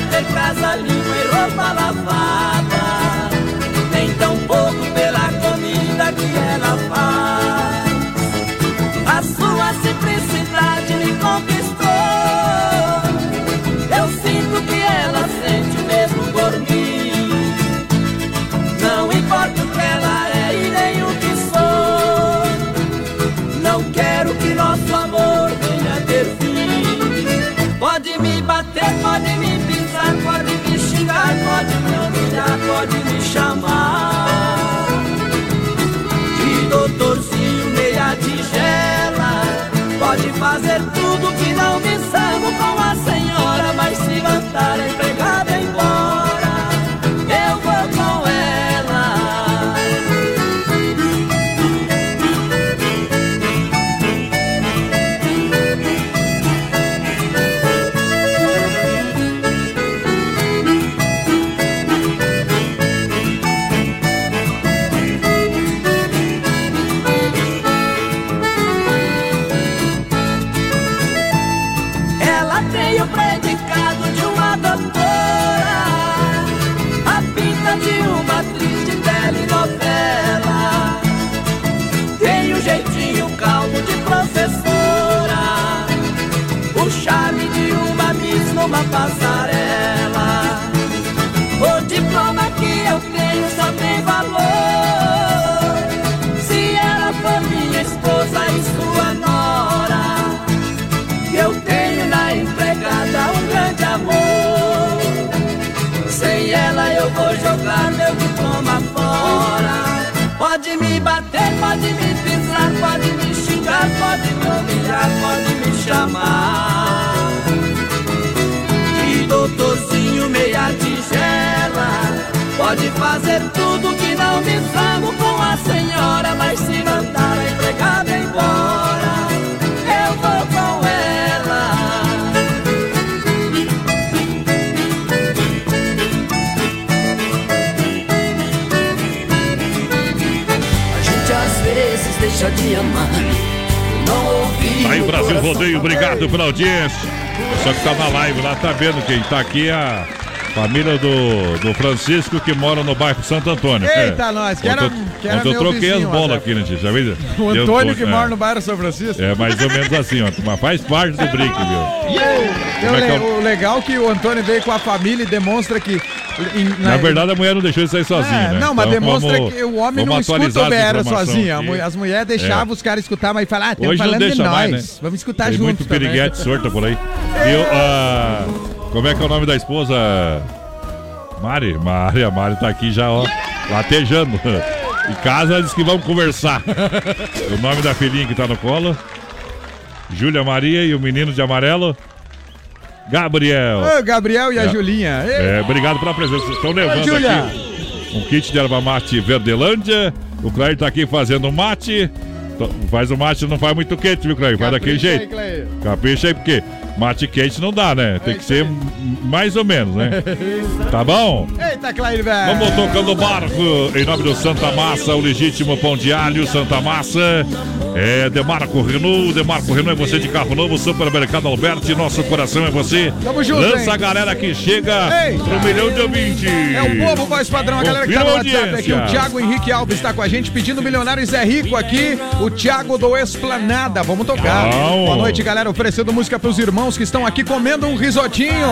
H: Ter casa limpa e roupa lavada. Chamar. De doutorzinho meia tigela. Pode fazer tudo que não me sango com a senhora, mas se a empregada Pode me bater, pode me pisar, pode me xingar, pode me humilhar, pode me chamar. De doutorzinho meia tigela. Pode fazer tudo que não me zango com a senhora, mas se Gente deixa de amar
B: Brasil Rodeio, obrigado pela audiência. Só que tá na live lá, tá vendo quem tá aqui é a família do, do Francisco que mora no bairro Santo Antônio.
D: Eita,
B: é.
D: nós, que era-
B: Ontem eu-
D: que era
B: ontem eu troquei as
D: vizinho,
B: bolas
D: André.
B: aqui, né, tia? Já viu?
D: O
B: Eu-
D: Antônio que
B: é.
D: mora no bairro São Francisco.
B: É mais ou menos assim, ó. Mas faz parte do brinque, viu?
D: Eu
B: é
D: le-
B: é o-
D: O legal é que o Antônio veio com a família e demonstra que.
B: Na verdade, a mulher não deixou ele sair sozinho,
D: É,
B: né?
D: Não, mas
B: Então,
D: demonstra
B: vamos-
D: que o homem não escuta o
B: informação
D: sozinho.
B: Aqui.
D: As mulheres deixavam
B: É.
D: os caras escutar, mas falar, ah, estamos
B: Hoje não
D: falando de nós.
B: mais, né?
D: Vamos escutar
B: Tem
D: junto
B: muito
D: também.
B: piriguete sorta por aí. E eu, ah, como é que é o nome da esposa? Mari? Mari, a Mari tá aqui já, ó, latejando. Em casa diz que vamos conversar. o nome da filhinha que tá no colo? Júlia Maria e o menino de amarelo? Gabriel.
D: Ô, Gabriel e a
B: É.
D: Julinha.
B: É, obrigado pela presença. Estão levando
D: Júlia.
B: aqui um kit de erva mate Verdelândia. O Clair tá aqui fazendo mate. Então, Faz o mate, não faz muito quente, viu, Clair? Faz daquele
D: aí,
B: jeito.
D: Clair.
B: Capricha aí, porque mate quente não dá, né? Tem que ser mais ou menos, né? Tá bom?
D: Eita, Clair, velho.
B: Vamos tocando o barco em nome do Santa Massa, o legítimo pão de alho, Santa Massa. É Demarco Renault, Demarco Renault é você de carro novo, Supermercado Alberti, nosso coração é você.
D: Tamo junto,
B: Lança
D: hein?
B: a galera que chega
D: Eita.
B: pro milhão de ouvintes.
D: É o povo voz padrão, a galera que tá no WhatsApp aqui. O. Thiago Henrique Alves está com a gente pedindo Milionários é Rico aqui. O Thiago do Esplanada. Vamos tocar.
B: Bom.
D: Boa noite, galera. Oferecendo música pros irmãos que estão aqui comendo um risotinho.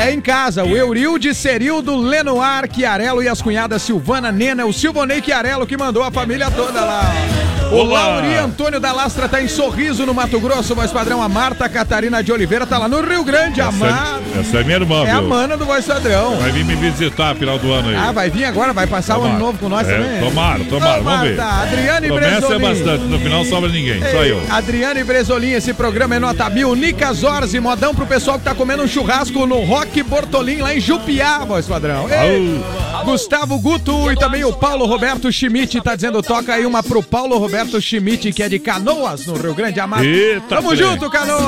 D: É em casa. O Eurilde, Serildo, Lenoir, Chiarello e as cunhadas Silvana, Nena, o Silvonei Chiarello que mandou a família toda lá. O
B: Olá.
D: Lauri Antônio da Lastra tá em Sorriso, no Mato Grosso. Voz padrão, a Marta Catarina de Oliveira tá lá no Rio Grande. A Mar...
B: Essa, essa é minha irmã,
D: É a
B: viu?
D: mana do Voz padrão.
B: Vai vir me visitar final do ano aí.
D: Ah, vai vir agora? Vai passar o ano
B: Tomara.
D: novo com nós
B: É,
D: também?
B: Tomara, tomara,
D: Ô,
B: vamos ver.
D: Adriane
B: Promessa é
D: Bresolim.
B: bastante, no final sobra ninguém, só
D: Ei,
B: eu.
D: Adriane Bresolim, esse programa é nota mil. Nica Zorzi, modão pro pessoal que tá comendo um churrasco no Rock Bortolim, lá em Jupiá, voz padrão. Ei, Gustavo Guto e também o Paulo Roberto Schmidt tá dizendo, toca aí uma pro Paulo Roberto Schmidt, que é de Canoas, no Rio Grande Amado.
B: Eita,
D: Tamo
B: trem.
D: junto, Canoas!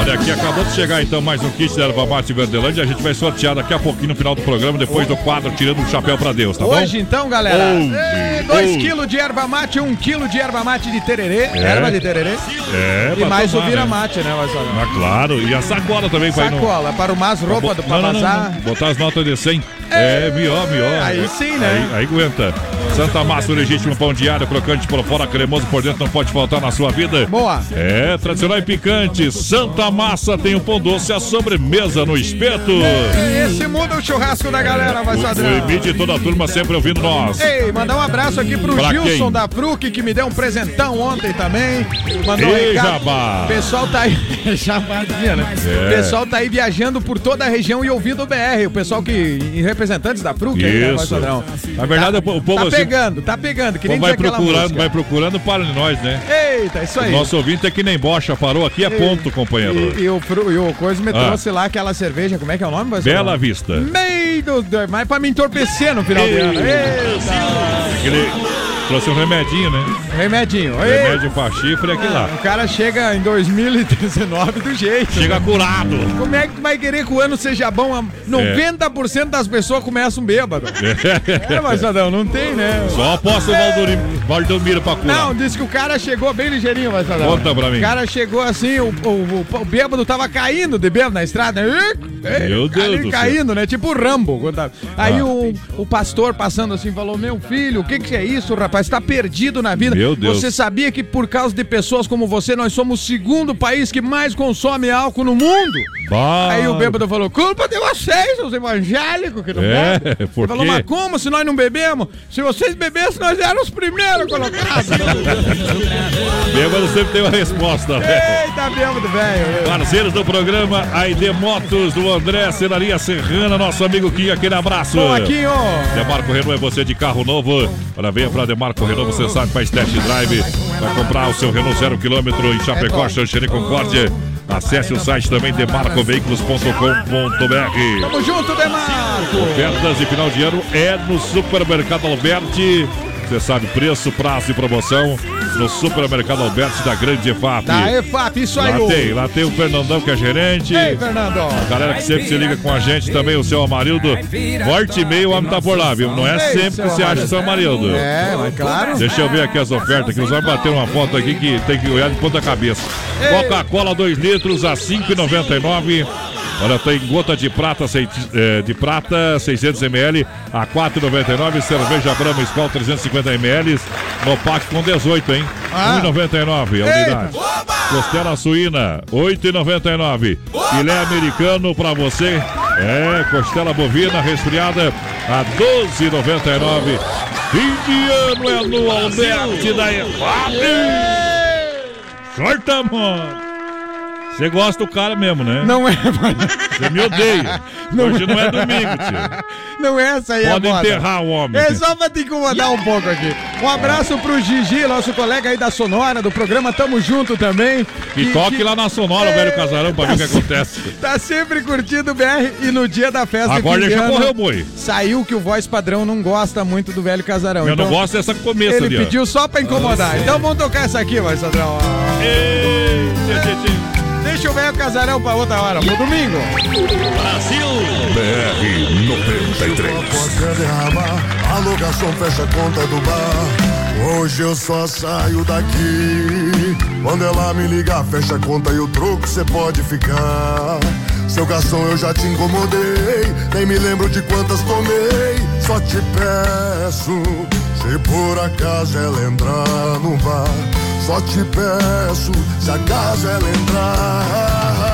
B: Olha aqui, acabou de chegar então mais um kit da Erva Mate Verdelândia. A gente vai sortear daqui a pouquinho no final do programa, depois do quadro Tirando o Chapéu pra Deus, tá bom?
D: Hoje então, galera,
B: Hoje,
D: 2
B: hoje.
D: quilos de erva mate, 1 um quilo de erva mate de tererê,
B: É.
D: erva de tererê,
B: É,
D: e
B: pra
D: mais
B: tomar,
D: o vira
B: né?
D: mate, né.
B: Ah, claro, e a sacola também vai no...
D: Sacola, para o mais roupa do
B: não, não, não. Botar as notas de 100. É, melhor, melhor.
D: Aí sim, né?
B: Aí, aí aguenta. Santa Massa, o legítimo pão diário, crocante por fora, cremoso por dentro, não pode faltar na sua vida.
D: Boa.
B: É, tradicional e picante. Santa Massa tem o pão doce, a sobremesa no espeto.
D: Esse muda o churrasco da galera, vai
B: O
D: padrão.
B: Emite e toda a turma sempre ouvindo nós.
D: Ei, mandar um abraço aqui pro
B: Pra
D: Gilson
B: quem?
D: da Fruc, que me deu um presentão ontem também. Mandou um
B: Ei,
D: recado.
B: Jabá.
D: O pessoal tá aí. Jabazinha, né?
B: É.
D: O pessoal tá aí viajando por toda a região e ouvindo o BR. O pessoal que. representantes da Fruc aí, né,
B: Isso.
D: padrão.
B: Na verdade, o povo
D: Tá
B: assim,
D: pegando, tá pegando, que nem
B: vai procurando, vai procurando para de nós, né?
D: Eita, isso aí.
B: Nosso ouvinte é que nem bocha, parou aqui, é ponto, companheiro.
D: E, e o, e o coisa me
B: Ah.
D: trouxe lá aquela cerveja, como é que é o nome? o
B: Bela
D: nome?
B: Vista.
D: Meio do, mas pra me entorpecer no final
B: Ei.
D: do ano. Eita!
B: Aquele trouxe um remedinho, né?
D: Remedinho. Ei,
B: Remédio pra chifre é aquele lá.
D: O cara chega em 2019 do jeito.
B: Chega
D: né?
B: curado.
D: Como é que tu vai querer que o ano seja bom? 90% das pessoas começam bêbado. É, mas Adão, não tem, né?
B: Só aposta o Valdomiro, Valdomiro pra curar.
D: Não, disse que o cara chegou bem ligeirinho, mas Adão.
B: Conta pra mim.
D: O cara chegou assim, o, o, o, o bêbado tava caindo de bêbado na estrada.
B: Meu Deus do céu.
D: caindo, né? Tipo o Rambo. tava- Aí
B: Ah.
D: o, o pastor passando assim falou: Meu filho, o que, que é isso, rapaz? Tá perdido na vida.
B: Meu Deus.
D: Você sabia que por causa de pessoas como você, nós somos o segundo país que mais consome álcool no mundo?
B: Bah.
D: Aí o bêbado falou: culpa de vocês, os evangélicos que não
B: É,
D: bebem.
B: por
D: Ele falou: mas como se nós não bebemos? Se vocês bebessem, nós éramos os primeiros colocados.
B: Bêbado sempre tem uma resposta, né?
D: Eita, bêbado, velho.
B: Parceiros do programa, Aide Motos do André, Cenaria Serrana, nosso amigo Kim, aquele abraço.
D: Bom, aqui, ó.
B: Demarco Renault é você de carro novo. Para venha para Demarco Renault, você sabe, faz test drive. Vai comprar o seu Renault zero quilômetro em Chapecó, Xanxerê, Concórdia. Acesse o site também demarcoveículos.com.br.
D: Tamo junto, Demarco.
B: Ofertas de final de ano é no Supermercado Alberti. Você sabe, preço, prazo e promoção. No Supermercado Alberto da Grande EFAP.
D: Da EFAP, isso aí,
B: Lá tem, lá tem o Fernandão que é gerente.
D: Ei, Fernando.
B: A galera que sempre se liga com a gente também, o seu Amarildo. Forte e meio, o homem tá por lá, viu? Não é sempre que se acha
D: Amarildo.
B: seu Amarildo.
D: É, mas claro.
B: Deixa eu ver aqui as ofertas, que os homens bateram uma foto aqui que tem que olhar de ponta cabeça. Coca-Cola 2 litros a 5,99. Olha, tem gota de prata, eh, de prata 600 ml a 4,99. Cerveja Brahma Skol 350 ml no pack com 18, hein?
D: Ah.
B: 1,99 a unidade. Costela suína 8,99. Filé americano pra você. É, costela bovina resfriada a 12,99. Fim de ano é no Alberti da EFAP. Sorta, mano. Você gosta do cara mesmo, né?
D: Não é,
B: Você me odeia. Hoje não é domingo, tio.
D: Não é essa aí
B: Pode
D: a moda.
B: enterrar o homem.
D: É só pra te incomodar um pouco aqui. Um abraço pro Gigi, nosso colega aí da Sonora, do programa Tamo Junto também.
B: Que toque lá na Sonora, o velho casarão, pra ver o que acontece.
D: Tá sempre curtindo o BR e no dia da festa
B: Agora deixa
D: ano,
B: correr o boi.
D: Saiu que o voz padrão não gosta muito do velho casarão.
B: Eu não
D: Então,
B: gosto dessa começa
D: Ele
B: ali, ó.
D: pediu só pra incomodar. Então vamos tocar essa aqui, voz padrão. Deixa o velho casarão pra outra hora, pro domingo.
C: Brasil.
L: BR 93.
M: Pode derramar, a locação fecha a conta do bar. Hoje eu só saio daqui. Quando ela me ligar, fecha a conta e o troco cê pode ficar. Seu garçom, eu já te incomodei. Nem me lembro de quantas tomei. Só te peço, se por acaso ela entrar no bar. Só te peço, se acaso ela entrar.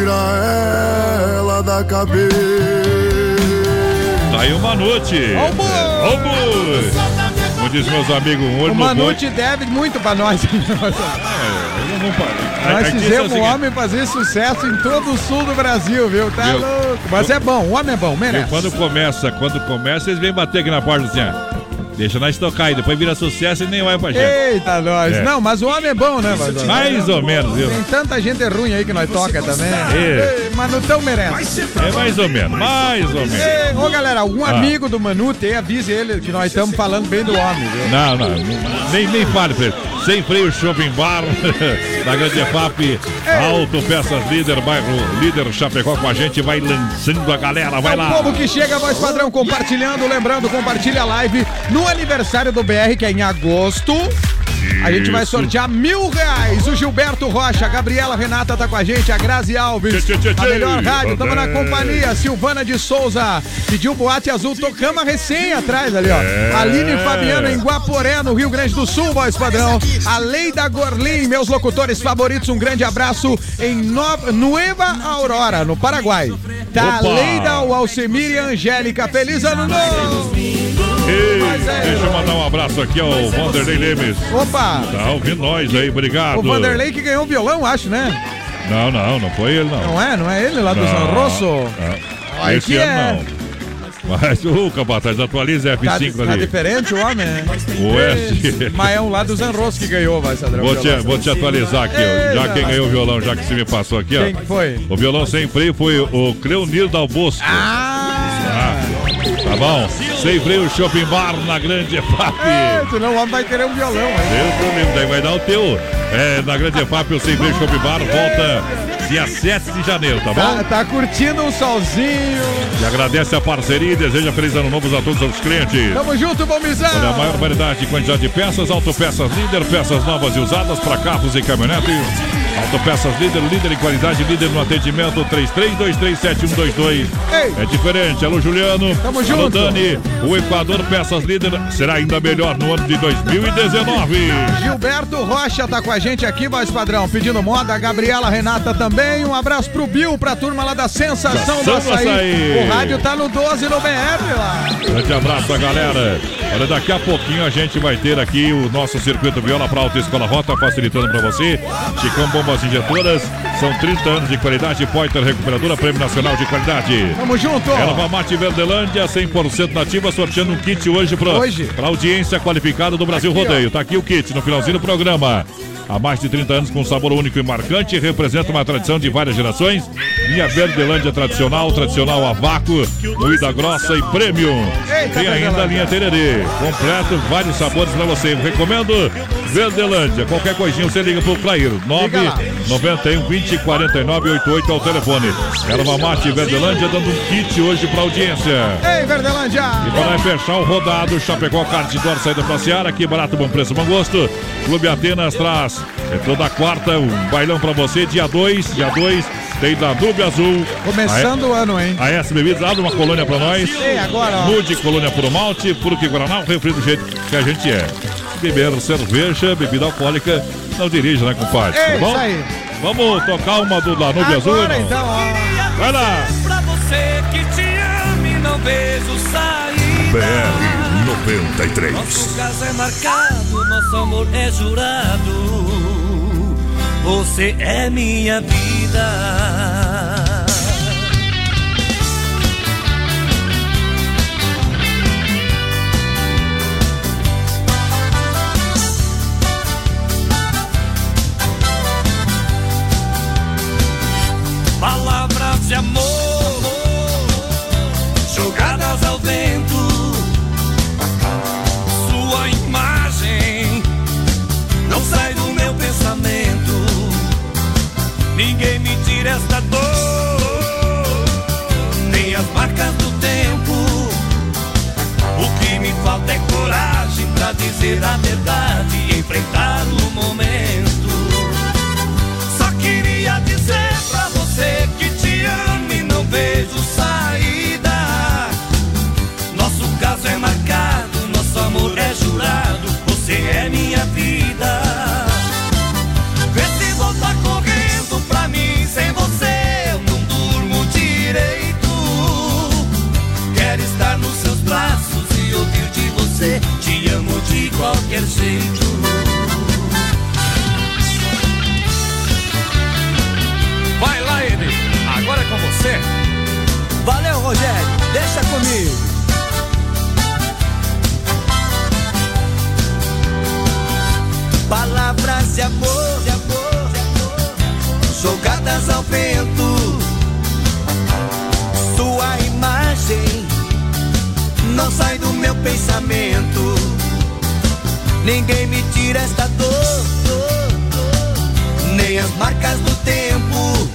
M: tira ela da cabeça.
B: Tá aí uma noite.
D: Ô, boi!
B: Ô, boi! Como diz meus amigos, um olho
D: O
B: no boi.
D: Manute deve muito pra nós. Nós
B: Artista é o
D: fizemos o
B: seguinte,
D: homem fazer sucesso em todo o sul do Brasil, viu? Tá
B: Viu?
D: louco. Mas é bom, o homem é bom, merece.
B: Quando começa, quando começa, eles vêm bater aqui na porta assim, ó. Deixa nós tocar aí, depois vira sucesso e nem vai pra gente.
D: Eita, nós.
B: É.
D: Não, mas o homem é bom, né?
B: Mais ou menos, viu?
D: Tem tanta gente ruim aí que nós toca também.
B: É.
D: Manutão merece.
B: É mais ou menos, mais ou menos.
D: Ei, ô, galera, algum
B: Ah.
D: amigo do Manute aí, avise ele que nós estamos falando bem do homem, viu?
B: Não, não, nem, nem fale pra ele. Sem freio shopping bar da Grande FAP, Auto Peças Líder, bairro Líder Chapecó com a gente, vai lançando a galera, vai
D: É o
B: lá.
D: povo que chega, voz padrão, compartilhando. Lembrando, compartilha a live no aniversário do BR, que é em agosto. A gente vai sortear mil reais. O Gilberto Rocha, a Gabriela Renata tá com a gente, a Grazi Alves.
B: Tchê, tchê, tchê,
D: A melhor rádio, tamo na companhia. Silvana de Souza pediu boate azul, tocamos a recém atrás ali, ó.
B: É.
D: Aline Fabiano em Guaporé, no Rio Grande do Sul, voz padrão. A Leida Gorlin, meus locutores favoritos, um grande abraço em no... Nueva Aurora, no Paraguai. Tá,
B: Opa.
D: Leida, o Alcemir e a Angélica. Feliz ano novo!
B: Ei,
D: Mas é,
B: deixa eu mandar um abraço aqui ao Vanderlei Lemes.
D: Opa!
B: Tá ouvindo nós aí, obrigado.
D: O Vanderlei que ganhou um violão, acho, né?
B: Não, não, não foi ele, não.
D: Não é? Não é ele lá do
B: Não,
D: San Rosso?
B: não.
D: Ai,
B: Esse
D: que
B: ano
D: é.
B: não. Mas o Capataz, atualiza
D: Tá,
B: F5
D: tá
B: ali.
D: diferente o homem, né?
B: O S.
D: Mas é um lá do San Rosso que ganhou, vai, Sadrão.
B: Vou te, vou te atualizar aqui, ó. Já quem ganhou o violão, já que você me passou aqui, ó.
D: Quem que foi?
B: O violão sem freio foi o Cleonir Dalbosco. Ah! Tá bom? Sem freio, Shopping Bar na Grande EFAP.
D: É, senão o homem vai querer um violão, hein?
B: Deus do livro, daí vai dar o teu. É, na Grande EFAP, o Sem Freio Shopping Bar volta dia 7 de janeiro, tá bom?
D: Tá, tá curtindo um solzinho.
B: E agradece a parceria e deseja feliz ano novo a todos os clientes.
D: Tamo junto, Bombizão.
B: Olha, a maior variedade e quantidade de peças, autopeças líder, peças novas e usadas para carros e caminhonetes. Autopeças líder, líder em qualidade, líder no atendimento 33237122. É diferente. Alô, Juliano.
D: Tamo
B: Alô,
D: junto.
B: Dani. O Equador Peças Líder será ainda melhor no ano de 2019.
D: Gilberto Rocha tá com a gente aqui, voz padrão, pedindo moda. A Gabriela Renata também. Um abraço pro Bill, pra turma lá da Sensação do Açaí.
B: Açaí.
D: O rádio tá no 12 no BR lá.
B: Grande abraço, galera. Olha, daqui a pouquinho a gente vai ter aqui o nosso circuito viola para Autoescola Rota, facilitando para você. Chicão Bombas Injetoras, são 30 anos de qualidade. Poiter Recuperadora, Prêmio Nacional de Qualidade.
D: Tamo junto.
B: Erva Mate Verdelândia, 100% nativa, sorteando um kit hoje para
D: Hoje.
B: audiência qualificada do Brasil Rodeio. Tá aqui o kit no finalzinho do programa. Há mais de 30 anos com sabor único e marcante, representa uma tradição de várias gerações. Linha Verdelândia tradicional, tradicional a vácuo, moída grossa e premium. Tem ainda a linha Tererê, completo, vários sabores para você. Recomendo Verdelândia. Qualquer coisinha você liga pro Clair. 991 20 49 88 é o telefone. Erva Mate Verdelândia dando um kit hoje para audiência.
D: Ei, Verdelândia.
B: E para fechar o rodado, Chapecó Kart Dor saída pra Seara, aqui barato, bom preço, bom gosto. Clube Atenas traz é toda quarta um bailão pra você, dia 2, dia 2, tem da Dube Azul.
D: Começando o ano, hein?
B: A S Bebidas, abre uma colônia pra nós.
D: Ei, agora, ó.
B: Mude colônia por malte, puro que Guaraná, o refri do jeito que a gente é. Beber cerveja, bebida alcoólica, não dirija, né, compadre?
D: É
B: Tá bom?
D: isso aí.
B: Vamos tocar uma do Azul,
D: Agora
B: não?
D: então, ó.
B: Vai lá!
I: Pra você que te ama e não vejo sair.
L: BR 93.
I: Nosso caso é marcado, nosso amor é jurado. Você é minha vida. Nem as marcas do tempo. O que me falta é coragem pra dizer a verdade e enfrentar o momento.
H: Palavras de amor, de amor, de amor, jogadas ao vento. Sua imagem não sai do meu pensamento. Ninguém me tira esta dor, dor, dor, nem as marcas do tempo.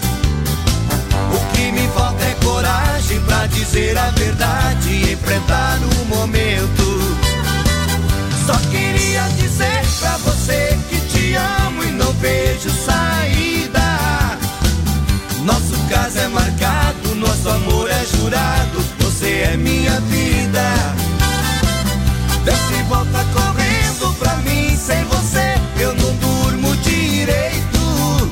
H: O que me falta dizer a verdade, enfrentar o momento. Só queria dizer pra você que te amo e não vejo saída. Nosso caso é marcado, nosso amor é jurado, você é minha vida. desce se volta correndo pra mim, sem você eu não durmo direito.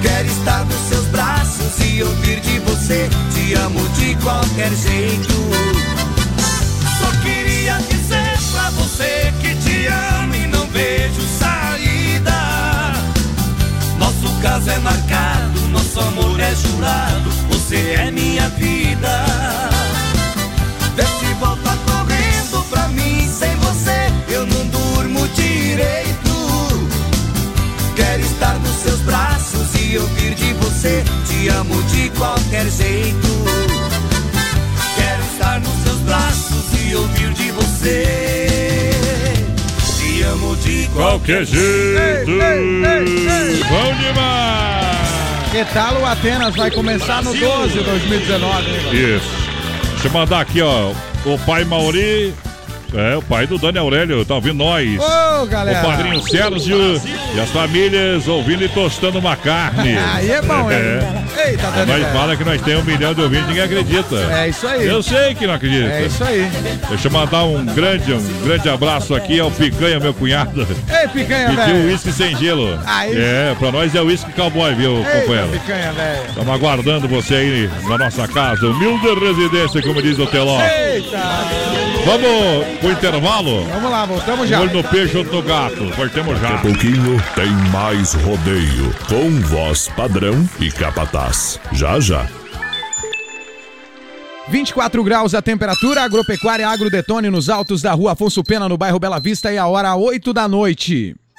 H: Quero estar nos seus braços e ouvir de você. Te amo de qualquer jeito. Só queria dizer pra você que te amo e não vejo saída. Nosso caso é marcado, nosso amor é jurado. Você é minha vida. Desce e volta correndo pra mim. Sem você eu não durmo direito. Quero estar nos seus braços e ouvir de você. Te amo de qualquer jeito. Quero estar nos seus braços e ouvir de você. Te amo de
B: Qualquer jeito. Bom demais.
D: Que tal o Atenas? Vai começar no 12 de 2019, hein?
B: Isso. Deixa eu mandar aqui, ó. O pai Mauri. É, o pai do Dani Aurélio, tá ouvindo nós.
D: Ô, galera.
B: O padrinho Sérgio e as famílias ouvindo e tostando uma carne.
D: Aí é bom, hein? Eita, Dani.
B: Nós fala que nós temos um milhão de ouvintes, ninguém acredita.
D: É isso aí.
B: Eu sei que não acredita.
D: É isso aí.
B: Deixa eu mandar um grande, um grande abraço aqui ao Picanha, meu cunhado.
D: Ei, picanha,
B: Pediu
D: velho.
B: uísque sem gelo.
D: Aí.
B: É, pra nós é uísque cowboy, viu,
D: Eita,
B: companheiro?
D: picanha, velho.
B: Estamos aguardando você aí na nossa casa, humilde residência, como diz o Teló.
D: Eita.
B: Vamos pro intervalo?
D: Vamos lá, voltamos já.
B: Um olho no peixe, outro no gato. Voltemos já.
A: Daqui a pouquinho tem mais rodeio com voz padrão e capataz. Já já.
D: 24 graus a temperatura, agropecuária Agrodetone nos altos da rua Afonso Pena, no bairro Bela Vista, e a hora 8 da noite.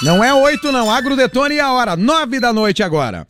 D: Não é 8 não, Agrodetone e a hora 9 da noite agora.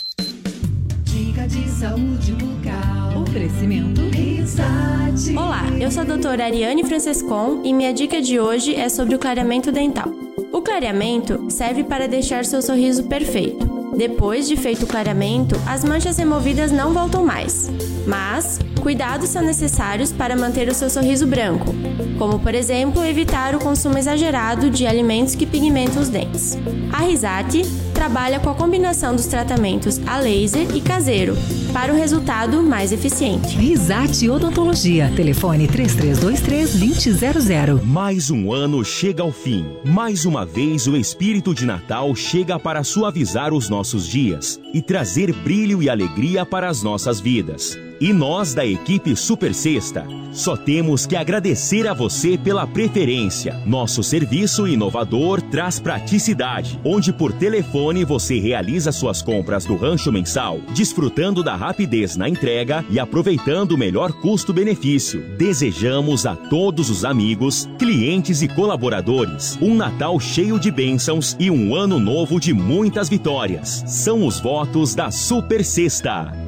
E: Dica de saúde bucal.
K: Oferecimento.
E: Risate.
N: Olá, eu sou a doutora Ariane Francescon e minha dica de hoje é sobre o clareamento dental. O clareamento serve para deixar seu sorriso perfeito. Depois de feito o clareamento, as manchas removidas não voltam mais. Mas, cuidados são necessários para manter o seu sorriso branco, como por exemplo evitar o consumo exagerado de alimentos que pigmentam os dentes. A Risate trabalha com a combinação dos tratamentos a laser e caseiro para o resultado mais eficiente.
K: Risate Odontologia. Telefone 3323-2000.
J: Mais um ano chega ao fim. Mais uma vez o espírito de Natal chega para suavizar os nossos dias e trazer brilho e alegria para as nossas vidas. E nós da equipe Super Sexta só temos que agradecer a você pela preferência. Nosso serviço inovador traz praticidade, onde por telefone você realiza suas compras do rancho mensal, desfrutando da rapidez na entrega e aproveitando o melhor custo-benefício. Desejamos a todos os amigos, clientes e colaboradores um Natal cheio de bênçãos e um ano novo de muitas vitórias. São os votos da Super Sexta.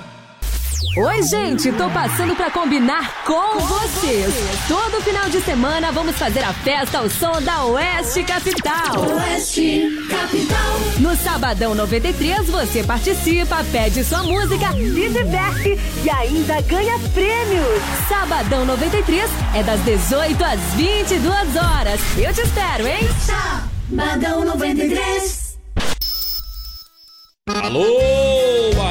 K: Oi, gente, tô passando pra combinar com vocês. Todo final de semana vamos fazer a festa ao som da Oeste Capital.
E: Oeste Capital.
K: No Sabadão 93 você participa, pede sua música, se diverte e ainda ganha prêmios. Sabadão 93 é das 18 às 22 horas. Eu te espero, hein?
E: Sabadão 93.
O: Alô,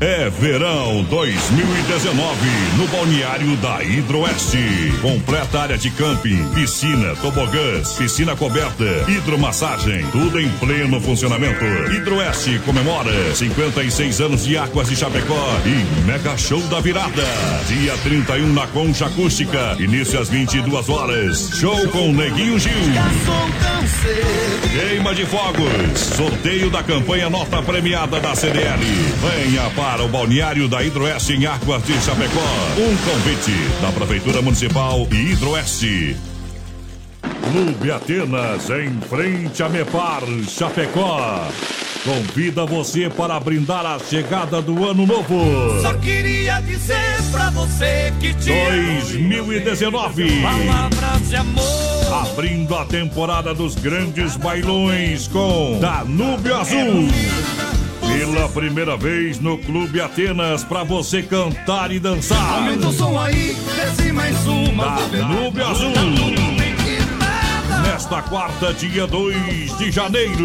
L: É verão 2019 no balneário da Hidroeste. Completa área de camping, piscina, tobogãs, piscina coberta, hidromassagem, tudo em pleno funcionamento. Hidroeste comemora 56 anos de Águas de Chapecó e Mega Show da Virada. Dia 31 na Concha Acústica, início às 22 horas. Show com Neguinho Gil. Queima de fogos. Sorteio da campanha nota premiada da CDL. Venha para o balneário da Hidroeste em Águas de Chapecó. Um convite da Prefeitura Municipal e Hidroeste. Clube Atenas, em frente a Mepar, Chapecó. Convida você para brindar a chegada do ano novo.
I: Só queria dizer pra você que te amo.
L: 2019.
I: Palavras de amor.
L: Abrindo a temporada dos grandes bailões com Danúbio Azul. Pela primeira vez no Clube Atenas para você cantar e dançar.
I: Aumenta o som aí, desce mais uma.
L: Danúbio Azul. Nesta quarta, dia 2 de janeiro,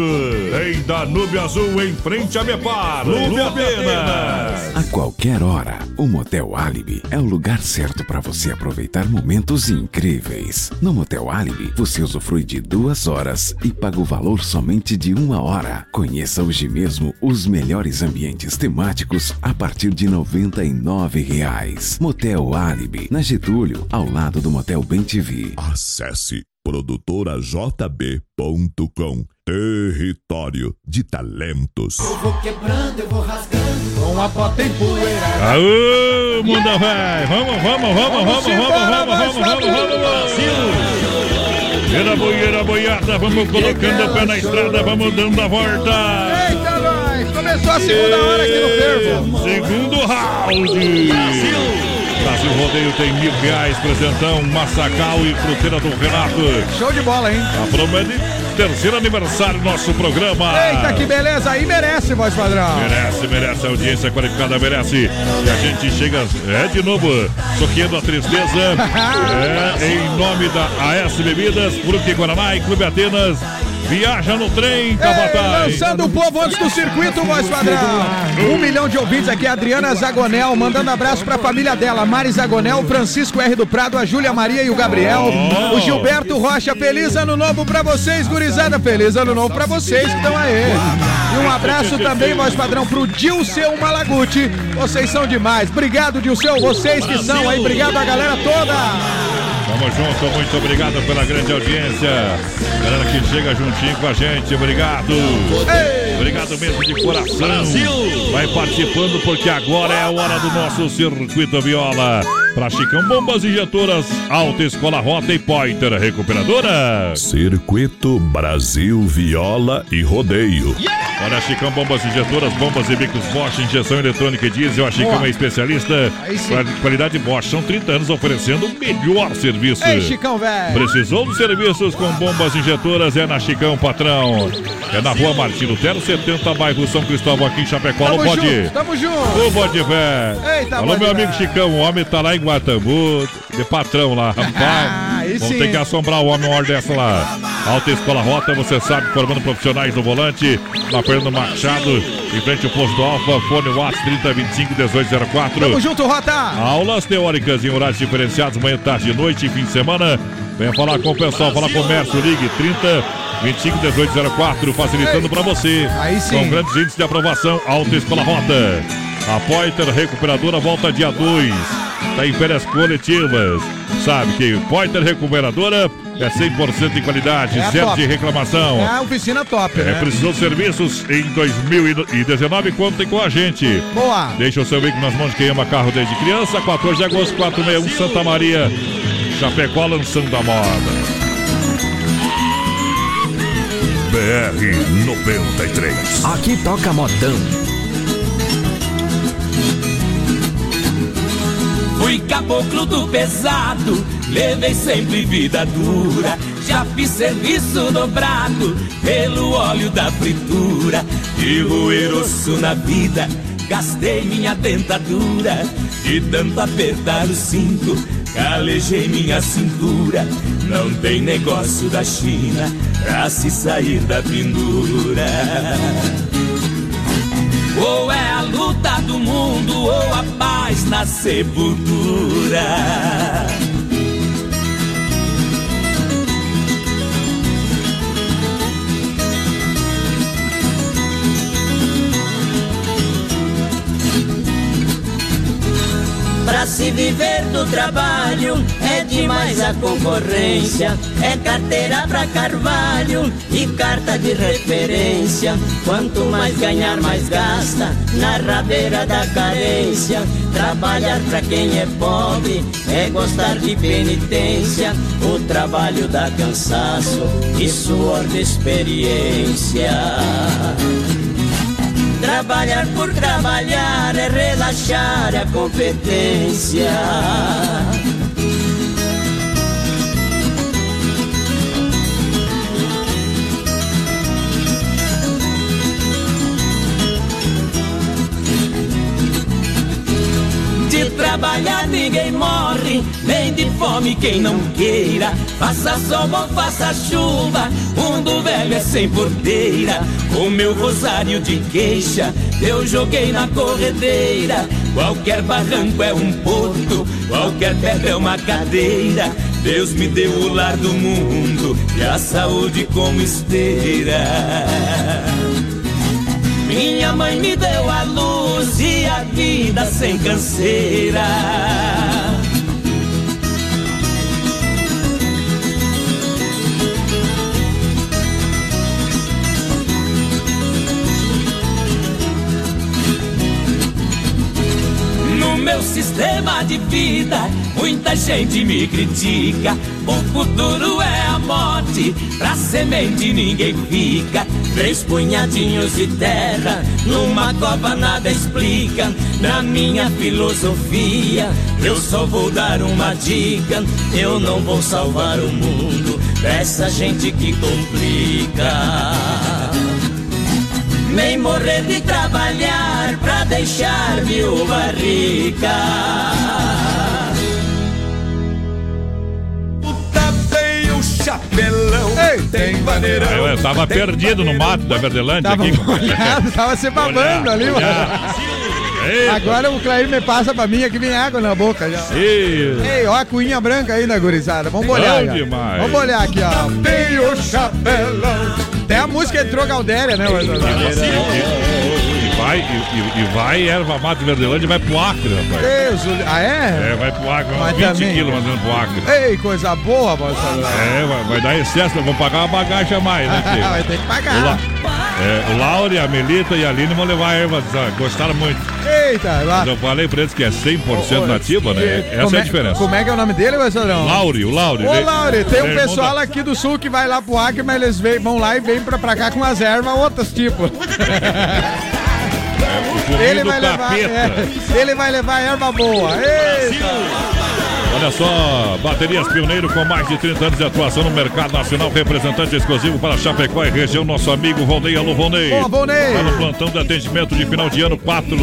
L: em Danúbio Azul, em frente a Mepar, Clube Atenas.
P: A qualquer hora, o Motel Alibi é o lugar certo para você aproveitar momentos incríveis. No Motel Alibi, você usufrui de duas horas e paga o valor somente de uma hora. Conheça hoje mesmo os melhores ambientes temáticos a partir de 99 reais. Motel Alibi, na Getúlio, ao lado do Motel Bem TV.
L: Acesse produtorajb.com Território de Talentos.
I: Eu vou quebrando, eu vou rasgando
D: com a bota em poeira.
B: Aô, mundo vai! Vamos, vamos, vamos, vamos, vamos, vamos, vamos, vamos, Brasil! Era boiada, boiada, vamos colocando o pé na estrada, vamos dando a volta.
D: Eita, nós! Começou a segunda hora aqui no fervo.
B: Segundo round. Brasil! Brasil Rodeio tem mil reais, presentão, Massacal e Fruteira do Renato.
D: Show de bola, hein?
B: A promete terceiro aniversário do nosso programa.
D: Eita, que beleza! Aí merece, voz padrão.
B: Merece, merece, a audiência qualificada merece. E a gente chega, é de novo, soqueando a tristeza. é, em nome da AS Bebidas, Fruque Guaraná e Clube Atenas. Viaja no trem,
D: Ei,
B: Capataz.
D: lançando o povo antes do circuito, voz padrão. Um milhão de ouvintes aqui, Adriana Zagonel, mandando abraço pra família dela, Mari Zagonel, Francisco R. do Prado, a Júlia Maria e o Gabriel. O Gilberto Rocha, feliz ano novo pra vocês, gurizada. Feliz ano novo pra vocês que estão aí. E um abraço também, voz padrão, pro Dilceu Malaguti. Vocês são demais. Obrigado, Dilceu, vocês que são aí. Obrigado a galera toda.
B: Tamo junto, muito obrigado pela grande audiência. Galera que chega juntinho com a gente, obrigado. Obrigado mesmo de coração.
I: Brasil.
B: Vai participando porque agora é a hora do nosso Circuito Viola. Pra Chicão Bombas Injetoras, Alta Escola Rota e Pointer Recuperadora.
L: Circuito Brasil Viola e Rodeio.
B: Olha, Chicão Bombas Injetoras, bombas e bicos Bosch, injeção eletrônica e diesel. A Chicão
D: Boa.
B: é especialista. Qualidade Bosch. São 30 anos oferecendo o melhor serviço.
D: Ei, Chicão, velho.
B: Precisou dos serviços com bombas injetoras? É na Chicão, patrão. É na rua Martim Lutero, 70, bairro São Cristóvão, aqui em Chapecó.
D: Tamo
B: pode
D: junto, tamo junto.
B: Ô, pode velho.
D: Eita,
B: Alô,
D: Bode
B: meu amigo. Chicão, o homem tá lá em Guatambu, de patrão lá, rapaz.
D: aí
B: Vamos
D: sim.
B: ter que assombrar o homem uma hora dessa lá. Alta Escola Rota, você sabe, formando profissionais no volante, na Fernando Machado, em frente ao posto do Alfa, fone Watts 3025 1804.
D: Tamo junto, Rota.
B: Aulas teóricas em horários diferenciados, manhã, tarde e noite fim de semana. Venha falar com o pessoal, falar comércio, ligue 30 25 1804, facilitando para você.
D: Aí sim.
B: Com grandes índices de aprovação, Alta Escola Rota. A Poiter Recuperadora volta dia 2. Está em férias coletivas. Sabe que Poiter Recuperadora é 100% de qualidade,
D: É
B: zero
D: top.
B: de reclamação.
D: É a oficina top,
B: É,
D: né?
B: precisou de serviços em 2019, contem com a gente.
D: Boa.
B: Deixa o seu veículo nas mãos de quem ama carro desde criança. 14 de agosto, 461 Santa Maria. Chapecó lançando a moda.
L: BR 93.
Q: Aqui toca modão.
H: Fui caboclo do pesado, levei sempre vida dura. Já fiz serviço dobrado pelo óleo da fritura. De roer osso na vida, gastei minha dentadura. De tanto apertar o cinto, calejei minha cintura. Não tem negócio da China pra se sair da pendura. Ou é a luta do mundo
Q: ou a paz na sepultura. Se viver do trabalho é demais a concorrência. É carteira pra carvalho e carta de referência. Quanto mais ganhar, mais gasta na rabeira da carência. Trabalhar pra quem é pobre é gostar de penitência. O trabalho dá cansaço e suor de experiência. Trabalhar por trabalhar é relaxar a competência. Trabalhar ninguém morre, nem de fome quem não queira. Faça sol ou faça chuva, mundo velho é sem porteira. O meu rosário de queixa eu joguei na corredeira. Qualquer barranco é um porto, qualquer pedra é uma cadeira. Deus me deu o lar do mundo e a saúde como esteira. Minha mãe me deu a luz e a vida sem canseira. Sistema de vida, muita gente me critica. O futuro é a morte, pra semente ninguém fica. Três punhadinhos de terra, numa cova nada explica. Na minha filosofia, eu só vou dar uma dica. Eu não vou salvar o mundo dessa gente que complica. Nem morrer de trabalhar pra deixar viúva rica.
I: Tem o chapelão, tem maneirão.
B: Eu, eu tava perdido no mato da Verdelândia
D: Tava
B: aqui.
D: molhado, tava se babando ali, mano.
B: Eita.
D: Agora o Clair me passa pra mim aqui vem água na boca já. Ei, ó a cuinha branca aí na gurizada. Vamos olhar.
B: Demais.
D: Vamos olhar aqui, ó. Tem o chapelão. Até a música entrou Galdéria, né?
B: E vai, e, e- e vai erva mata de Verdelândia e vai pro Acre, rapaz.
D: Deus, ah é?
B: É, vai pro Acre,
D: Mas
B: 20
D: também-
B: quilos mais ou menos pro Acre.
D: Ei, coisa boa, Marcelo.
B: É, vai, vai dar excesso, vamos pagar uma bagagem a mais, né, filho?
D: Vai ter que pagar.
B: O, La, é, o Laure, a Melita e a Aline vão levar a erva, ah, gostaram muito.
D: Eita, lá.
B: Mas eu falei pra eles que é 100% nativa, né? Essa
D: Como
B: é a diferença.
D: Como é que é o nome dele, Marcelão?
B: Laure, o Laure.
D: Ô,
B: ele-
D: Laure, tem
B: é
D: um pessoal
B: da-
D: aqui do sul que vai lá pro Acre, mas eles vêm, vão lá e vêm pra, pra cá com as ervas, outros tipos. Ele vai, levar, é, ele vai levar erva boa.
B: Olha só, baterias pioneiro com mais de 30 anos de atuação no mercado nacional, representante exclusivo para Chapecó e região, nosso amigo Volney. Alô, Volney.
D: Boa, Volney.
B: Tá no plantão de atendimento de final de ano, 4,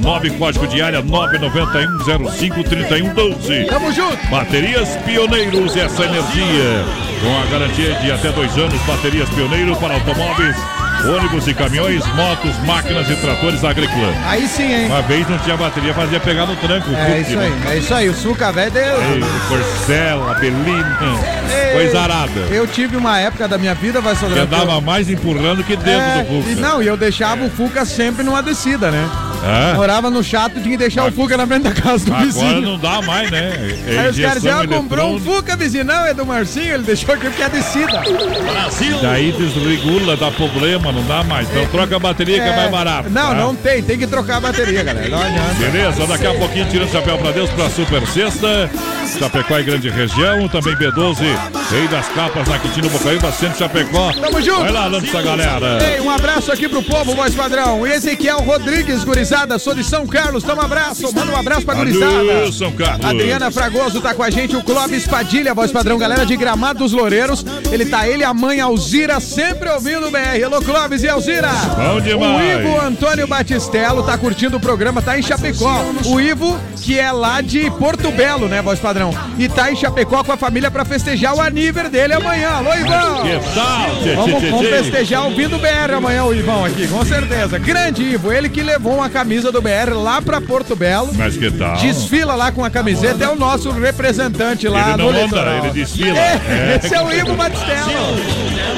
B: 9 código de área, 991 05 31 12.
D: Tamo junto.
B: Baterias Pioneiros, essa energia. Com a garantia de até dois anos, baterias Pioneiro para automóveis, ônibus e caminhões, motos, máquinas e tratores agrícolas.
D: Aí sim, hein?
B: Uma vez não tinha bateria, fazia pegar no tranco.
D: É
B: Fusca,
D: isso
B: né?
D: aí, é isso aí. O Suca velho deu.
B: Ei, o Corcel, a Belina, coisa arada.
D: Eu tive uma época da minha vida, vai
B: Que
D: Sodrão.
B: andava mais empurrando que dentro
D: É,
B: do Fusca.
D: e não, e eu deixava o Fuca sempre numa descida, né?
B: É?
D: Morava no chato, tinha que deixar o Fuca na frente da casa do
B: Agora
D: vizinho.
B: não dá mais, né? É
D: Aí os caras diziam, ah, comprou um. Fuca, vizinho. Não, é do Marcinho, ele deixou aqui porque é descida.
B: Brasil! Daí desregula, dá problema, não dá mais. Então troca a bateria que é mais barato.
D: Não,
B: tá?
D: não tem, tem que trocar a bateria, galera. Não adianta.
B: Beleza, daqui a pouquinho tirando o chapéu pra Deus pra Super Sexta. Chapecó e grande região, também B12, Rei das Capas, na Quintino Bocaíba, Centro Chapecó.
D: Tamo junto.
B: Vai lá, lança essa galera.
D: Ei, um abraço aqui pro povo, voz padrão. Ezequiel Rodrigues, gurizada, sou de São Carlos. Toma um abraço, manda um abraço pra gurizada.
B: Alô, São Carlos.
D: Adriana Fragoso tá com a gente, o Clóvis Padilha, voz padrão, galera de Gramado dos Loureiros. Ele tá, ele, a mãe Alzira, sempre ouvindo o BR. Alô, Clóvis e Alzira.
B: Bom demais.
D: O Ivo Antônio Batistello tá curtindo o programa, tá em Chapecó. O Ivo, que é lá de Porto Belo, né, voz padrão? E tá em Chapecó com a família pra festejar o aniversário dele amanhã. Alô, Ivão.
B: Que tal,
D: Vamos, vamos festejar ouvindo o BR amanhã, o Ivão aqui, com certeza. Grande Ivo, ele que levou uma camisa do BR lá pra Porto Belo.
B: Mas que tal?
D: Desfila lá com a camiseta, é o nosso representante lá
B: Ele
D: no
B: não anda,
D: litoral.
B: ele desfila.
D: É,
B: É.
D: Esse é o Ivo Batistella.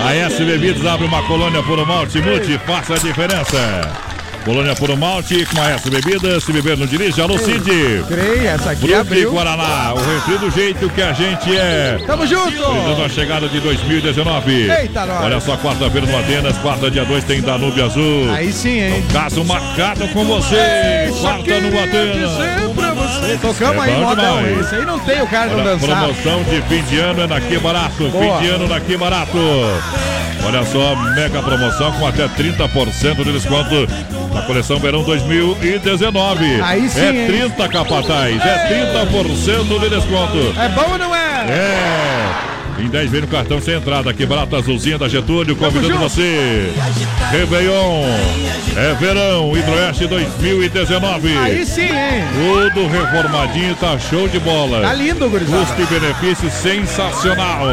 B: A S Bebidas abre uma colônia por um malte multi, faça a diferença. Colônia por um malte com a S Bebidas, se beber não dirige, alô Cid.
D: Creio, essa aqui
B: Fruque
D: abriu.
B: Guaraná, o refri do jeito que a gente é.
D: Tamo junto!
B: Visando a chegada de 2019.
D: Eita, nós.
B: Olha só, quarta-feira no Atenas, quarta dia 2 tem Danúbio Azul.
D: Aí sim, hein?
B: Caso marcado com você. Quarta no Atenas.
D: Você. Tocamos
B: É
D: aí, modão.
B: demais.
D: Esse aí não tem o cara não
B: Olha,
D: dançar.
B: promoção de fim de ano é na Que Barato.
D: Boa.
B: Fim de ano na Que Barato. Olha só, mega promoção com até 30% de desconto na coleção Verão 2019.
D: Aí sim,
B: É
D: hein?
B: 30 capataz, é 30% de desconto.
D: É bom ou não é?
B: É. Em 10 vezes no cartão sem entrada. Que barata azulzinha da Getúlio, convidando você. Réveillon. É verão, Hidroeste 2019.
D: Aí sim, hein?
B: Tudo reformadinho, tá show de bola.
D: Tá lindo, gurizada.
B: Custo e benefício sensacional.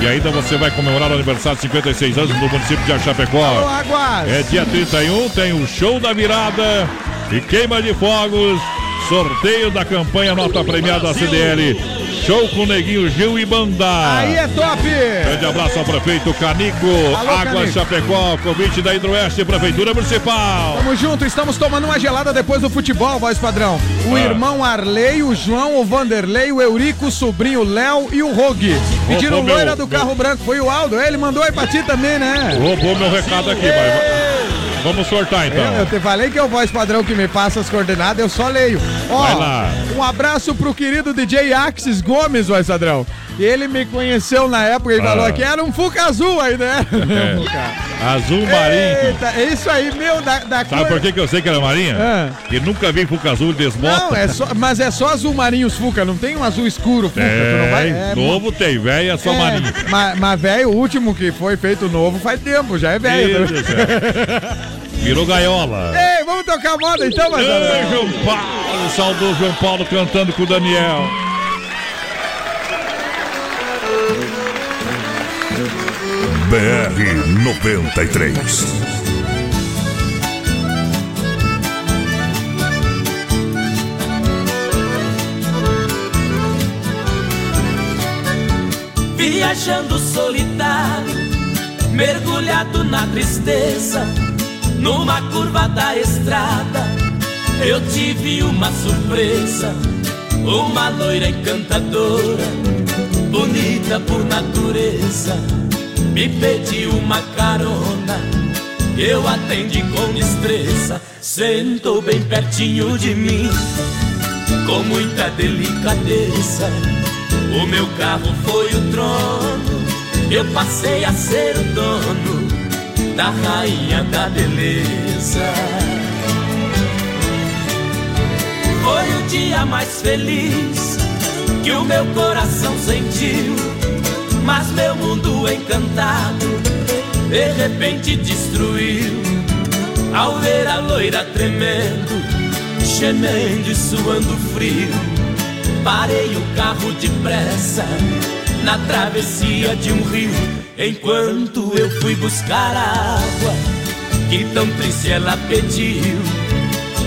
B: E ainda você vai comemorar o aniversário de 56 anos no município de Achapecó. É dia 31, tem o show da virada e queima de fogos. Sorteio da campanha Nota Premiada CDL. Show com Neguinho Gil e Banda.
D: Aí é top!
B: Grande abraço ao prefeito Canico,
D: Alô,
B: Água
D: Canico.
B: Chapecó, convite da Hidroeste, Prefeitura Municipal.
D: Tamo junto, estamos tomando uma gelada depois do futebol, voz padrão. O
B: Ah.
D: irmão Arley, o João, o Vanderlei, o Eurico, o sobrinho Léo e o Rogue. Pediram
B: Roubou
D: loira
B: meu-
D: do carro branco, foi o Aldo. Ele mandou aí pra ti também, né?
B: Roubou meu recado aqui, mas vamos sortar então.
D: Eu, eu te falei que é o voz padrão que me passa as coordenadas, eu só leio. Ó, um abraço pro querido DJ Axis Gomes, voz padrão. Ele me conheceu na época e
B: Ah.
D: falou que era um Fuca azul aí, né?
B: É. Azul marinho.
D: Eita, é isso aí, meu, da, da
B: Sabe por que, que eu sei que era marinha?
D: Ah.
B: Que nunca vi Fuca Azul e desbota.
D: Não, é só, mas é só azul marinho os Fuca, não tem um azul escuro Fuca, tu não vai...
B: É, novo tem, velho, é só
D: é,
B: marinho.
D: Mas, mas velho, o último que foi feito novo faz tempo, já é velho.
B: Virou gaiola.
D: Ei, vamos tocar moda então, mas
B: Ei, João Paulo, saudoso João Paulo cantando com o Daniel.
L: BR 93.
Q: Viajando solitário, mergulhado na tristeza, numa curva da estrada, eu tive uma surpresa. Uma loira encantadora, bonita por natureza, me pediu uma carona. Eu atendi com destreza, sentou bem pertinho de mim, com muita delicadeza. O meu carro foi o trono, eu passei a ser o dono da rainha da beleza. Foi o dia mais feliz que o meu coração sentiu, mas meu mundo encantado de repente destruiu. Ao ver a loira tremendo, gemendo e suando frio, parei o carro depressa na travessia de um rio, enquanto eu fui buscar água que tão triste ela pediu.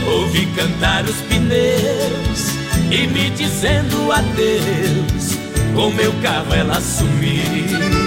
Q: Ouvi cantar os pneus e me dizendo adeus. Com meu carro ela sumiu.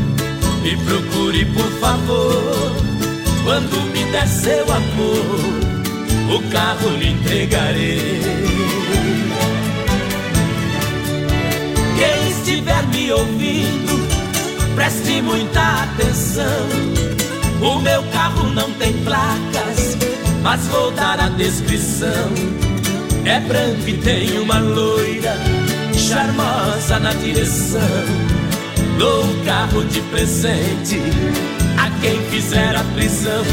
Q: Me procure, por favor, quando me der seu amor, o carro lhe entregarei. Quem estiver me ouvindo,
H: Preste muita atenção. O meu carro não tem placas, mas vou dar a descrição. É branco e tem uma loira charmosa na direção. Dou carro de presente a quem fizer a prisão.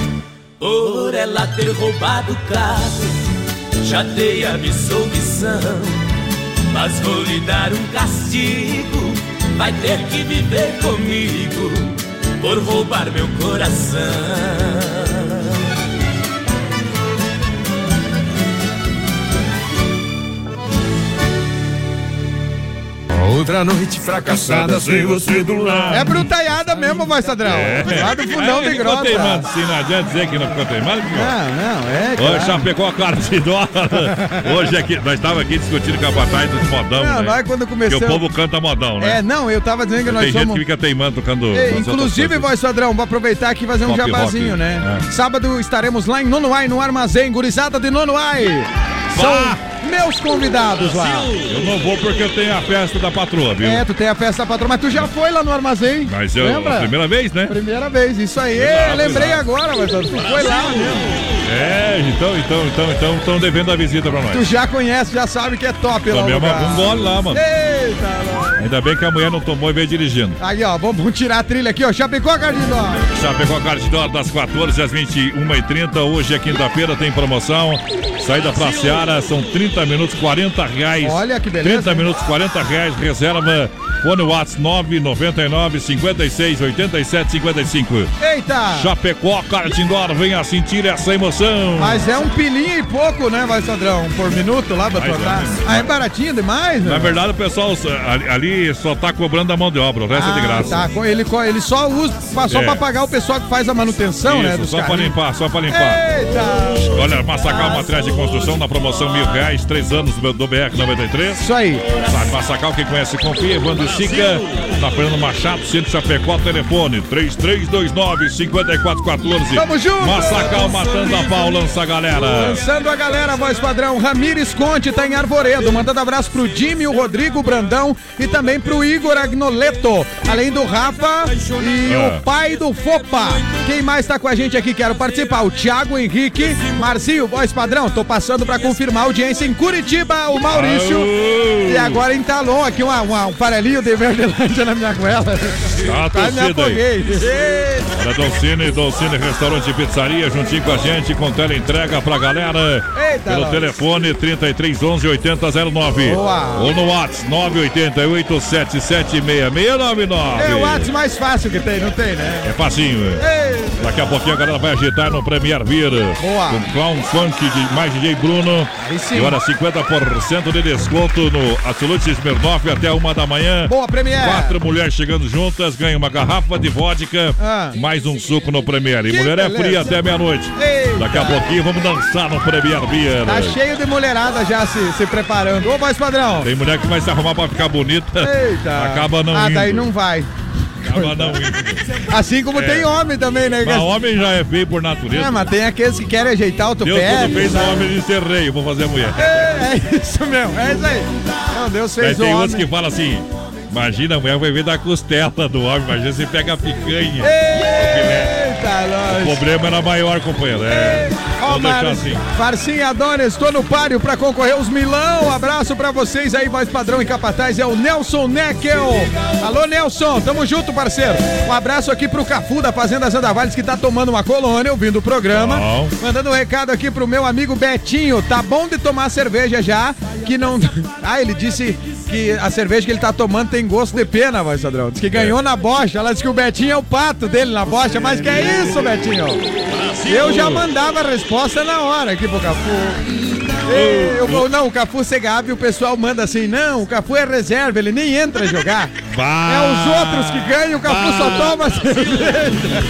H: Por ela ter roubado o carro, já dei a missão. Mas vou lhe dar um castigo, vai ter que viver comigo por roubar meu coração.
C: Outra noite fracassada sem você do lado.
D: É brutaiada mesmo, vai, Sadrão. Lá do fundão
B: é,
D: de
B: ficou teimando, sim, não adianta dizer que não ficou teimando.
D: Não, não, é,
B: Hoje
D: claro.
B: Chapecó, cara de dólar. Hoje aqui, nós estávamos aqui discutindo com a batalha dos modão,
D: Não,
B: né?
D: nós quando começamos-
B: Porque o povo canta modão, né?
D: É, não, eu tava dizendo que nós
B: Tem gente
D: somos...
B: que fica teimando tocando. Outras
D: inclusive, voz padrão, vou aproveitar aqui e fazer um
B: Pop
D: jabazinho,
B: rock,
D: né?
B: é.
D: Sábado estaremos lá em Nonoai, no Armazém, gurizada de Nonoai. São meus convidados lá.
B: Eu não vou porque eu tenho a festa da patroa, viu?
D: É, tu tem a festa da patroa, mas tu já foi lá no Armazém.
B: Mas eu,
D: Lembra?
B: primeira vez, né?
D: Primeira vez, isso aí.
B: Lá,
D: lembrei agora, mas tu foi lá mesmo.
B: É, então, então, então, então, estão devendo a visita pra nós.
D: Tu já conhece, já sabe que é top lá.
B: Tomei uma, um gole lá, mano.
D: Eita, nós.
B: Ainda bem que a mulher não tomou e veio dirigindo.
D: Aí, ó, vamos, tirar a trilha aqui, ó. Chapecó, Cardinó.
B: Chapecó Cardidor das 14 às 21h30. Hoje é quinta-feira, tem promoção. Saída pra Seara, são 30 minutos, 40 reais.
D: Olha que beleza,
B: 30
D: hein?
B: minutos, 40 reais. Reserva. Fone WhatsApp 999 56 87 55.
D: Eita!
B: Chapecó Cardidor, venha sentir essa emoção.
D: Mas é um pilinho e pouco, né, vai, Sandrão? Por minuto lá pra
B: Mais
D: trocar.
B: menos.
D: Ah, é baratinho demais, né?
B: Na verdade, o pessoal ali- só tá cobrando a mão de obra, o resto é de
D: Ah,
B: graça.
D: Tá, ele, ele só usa, só
B: É.
D: pra pagar o pessoal que faz a manutenção, né?
B: Isso,
D: Dos
B: só pra
D: carrinhos.
B: limpar, só pra limpar.
D: Eita!
B: Olha, Massacal Materiais de Construção na promoção mil reais, três anos do do BR-93.
D: Isso aí.
B: Sabe, Massacal, quem conhece, confia. Evandro Sica, na Fernando Machado, Centro Chapecó, telefone 3329-5414.
D: Tamo junto!
B: Massacal matando a pau, lança a galera.
D: Lançando a galera, voz padrão, Ramires Conte tá em Arvoredo, mandando abraço pro Jimmy, o Rodrigo Brandão e também pro Igor Agnoleto, além do Rafa e
B: Ah.
D: o pai do Fopa. Quem mais tá com a gente aqui, quero participar? O Thiago Henrique, Marcinho, voz padrão, tô passando pra confirmar a audiência em Curitiba, o Maurício.
B: Aô!
D: E agora em Talon, aqui uma, uma- um farelinho de Verdelândia na minha goela.
B: Tá torcida aí. Olha, Dolcine, Dolcine Restaurante e Pizzaria, juntinho com a gente, com tela entrega pra galera.
D: Eita,
B: pelo
D: nós.
B: telefone 3311 8009.
D: Boa.
B: Ou no WhatsApp 988
D: É o WhatsApp mais fácil que tem, não tem, né?
B: É facinho. Daqui a pouquinho a galera vai agitar no Premier Beer.
D: Boa.
B: Com Clown Funk de mais DJ Bruno. E olha, 50% de desconto no Absolute Smirnoff até uma da manhã.
D: Boa, Premier.
B: Quatro mulheres chegando juntas, ganham uma garrafa de vodka,
D: Ah.
B: mais um suco no Premier. E
D: Que
B: mulher é
D: beleza.
B: fria até meia-noite. Daqui a pouquinho vamos dançar no Premier Beer.
D: Tá cheio de mulherada já se, se preparando. Ô, voz padrão.
B: Tem mulher que vai se arrumar pra ficar bonita.
D: Eita.
B: Acaba não
D: Ah,
B: indo.
D: daí não vai.
B: Acaba não indo.
D: Assim como
B: É.
D: tem homem também, né?
B: Mas homem já é feio por natureza.
D: É, mas tem aqueles que querem ajeitar o
B: Deus
D: tupé.
B: quando fez o
D: sabe?
B: homem de ser rei, vou fazer a mulher.
D: É, é isso mesmo, é isso aí. Não, Deus fez o
B: tem
D: homem.
B: outros que falam assim: imagina, a mulher vai ver da costela do homem, imagina se pega a picanha.
D: Eita,
B: O
D: nós.
B: problema era maior, companheiro. É.
D: Ó,
B: Vou deixar
D: Mar...
B: assim.
D: Farcinha Adonis, tô no páreo pra concorrer os milão. Abraço pra vocês aí, voz padrão e capataz. É o Nelson Neckel. Alô, Nelson, tamo junto, parceiro. Um abraço aqui pro Cafu da Fazenda Zandavales que tá tomando uma colônia, ouvindo o programa.
B: Bom.
D: Mandando um recado aqui pro meu amigo Betinho. Tá bom de tomar cerveja já, que não. Ah, ele disse que a cerveja que ele tá tomando tem gosto de pena, voz padrão. Diz que ganhou na bocha. Ela disse que o Betinho é o pato dele na bocha. Mas que é isso, Betinho? Eu já mandava a resposta na hora aqui pro Cafu. Eu não, o Cafu Segave, o pessoal manda assim, não, o Cafu é reserva, ele nem entra a jogar.
B: Bah.
D: É os outros que ganham, o Cafu só toma cerveja.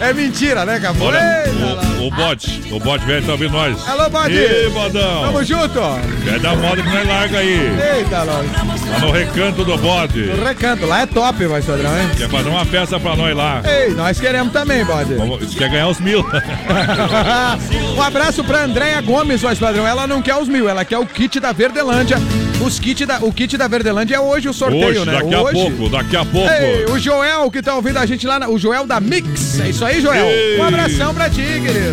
D: É mentira, né, Cafu? Eita,
B: o, o bode, o bode velho tá ouvindo nós.
D: Alô, bode!
B: Ê, bodão.
D: Tamo junto!
B: Quer dar moda que nós larga aí.
D: Eita, nós.
B: Lá no recanto do bode.
D: No recanto, lá é top, vai, Sodrão, hein?
B: Quer fazer uma festa pra nós lá.
D: Ei, nós queremos também, bode.
B: Vamos- Quer ganhar os mil.
D: um abraço pra Andréia Gomes, voz padrão. Ela não quer os mil, ela quer o kit da Verdelândia. Os kit da, o kit da Verdelândia é hoje o sorteio,
B: Hoje,
D: né?
B: daqui
D: hoje.
B: a pouco, daqui a pouco.
D: Ei, o Joel que tá ouvindo a gente lá, o Joel da Mix. É isso aí, Joel.
B: Ei.
D: Um abração pra ti, querido.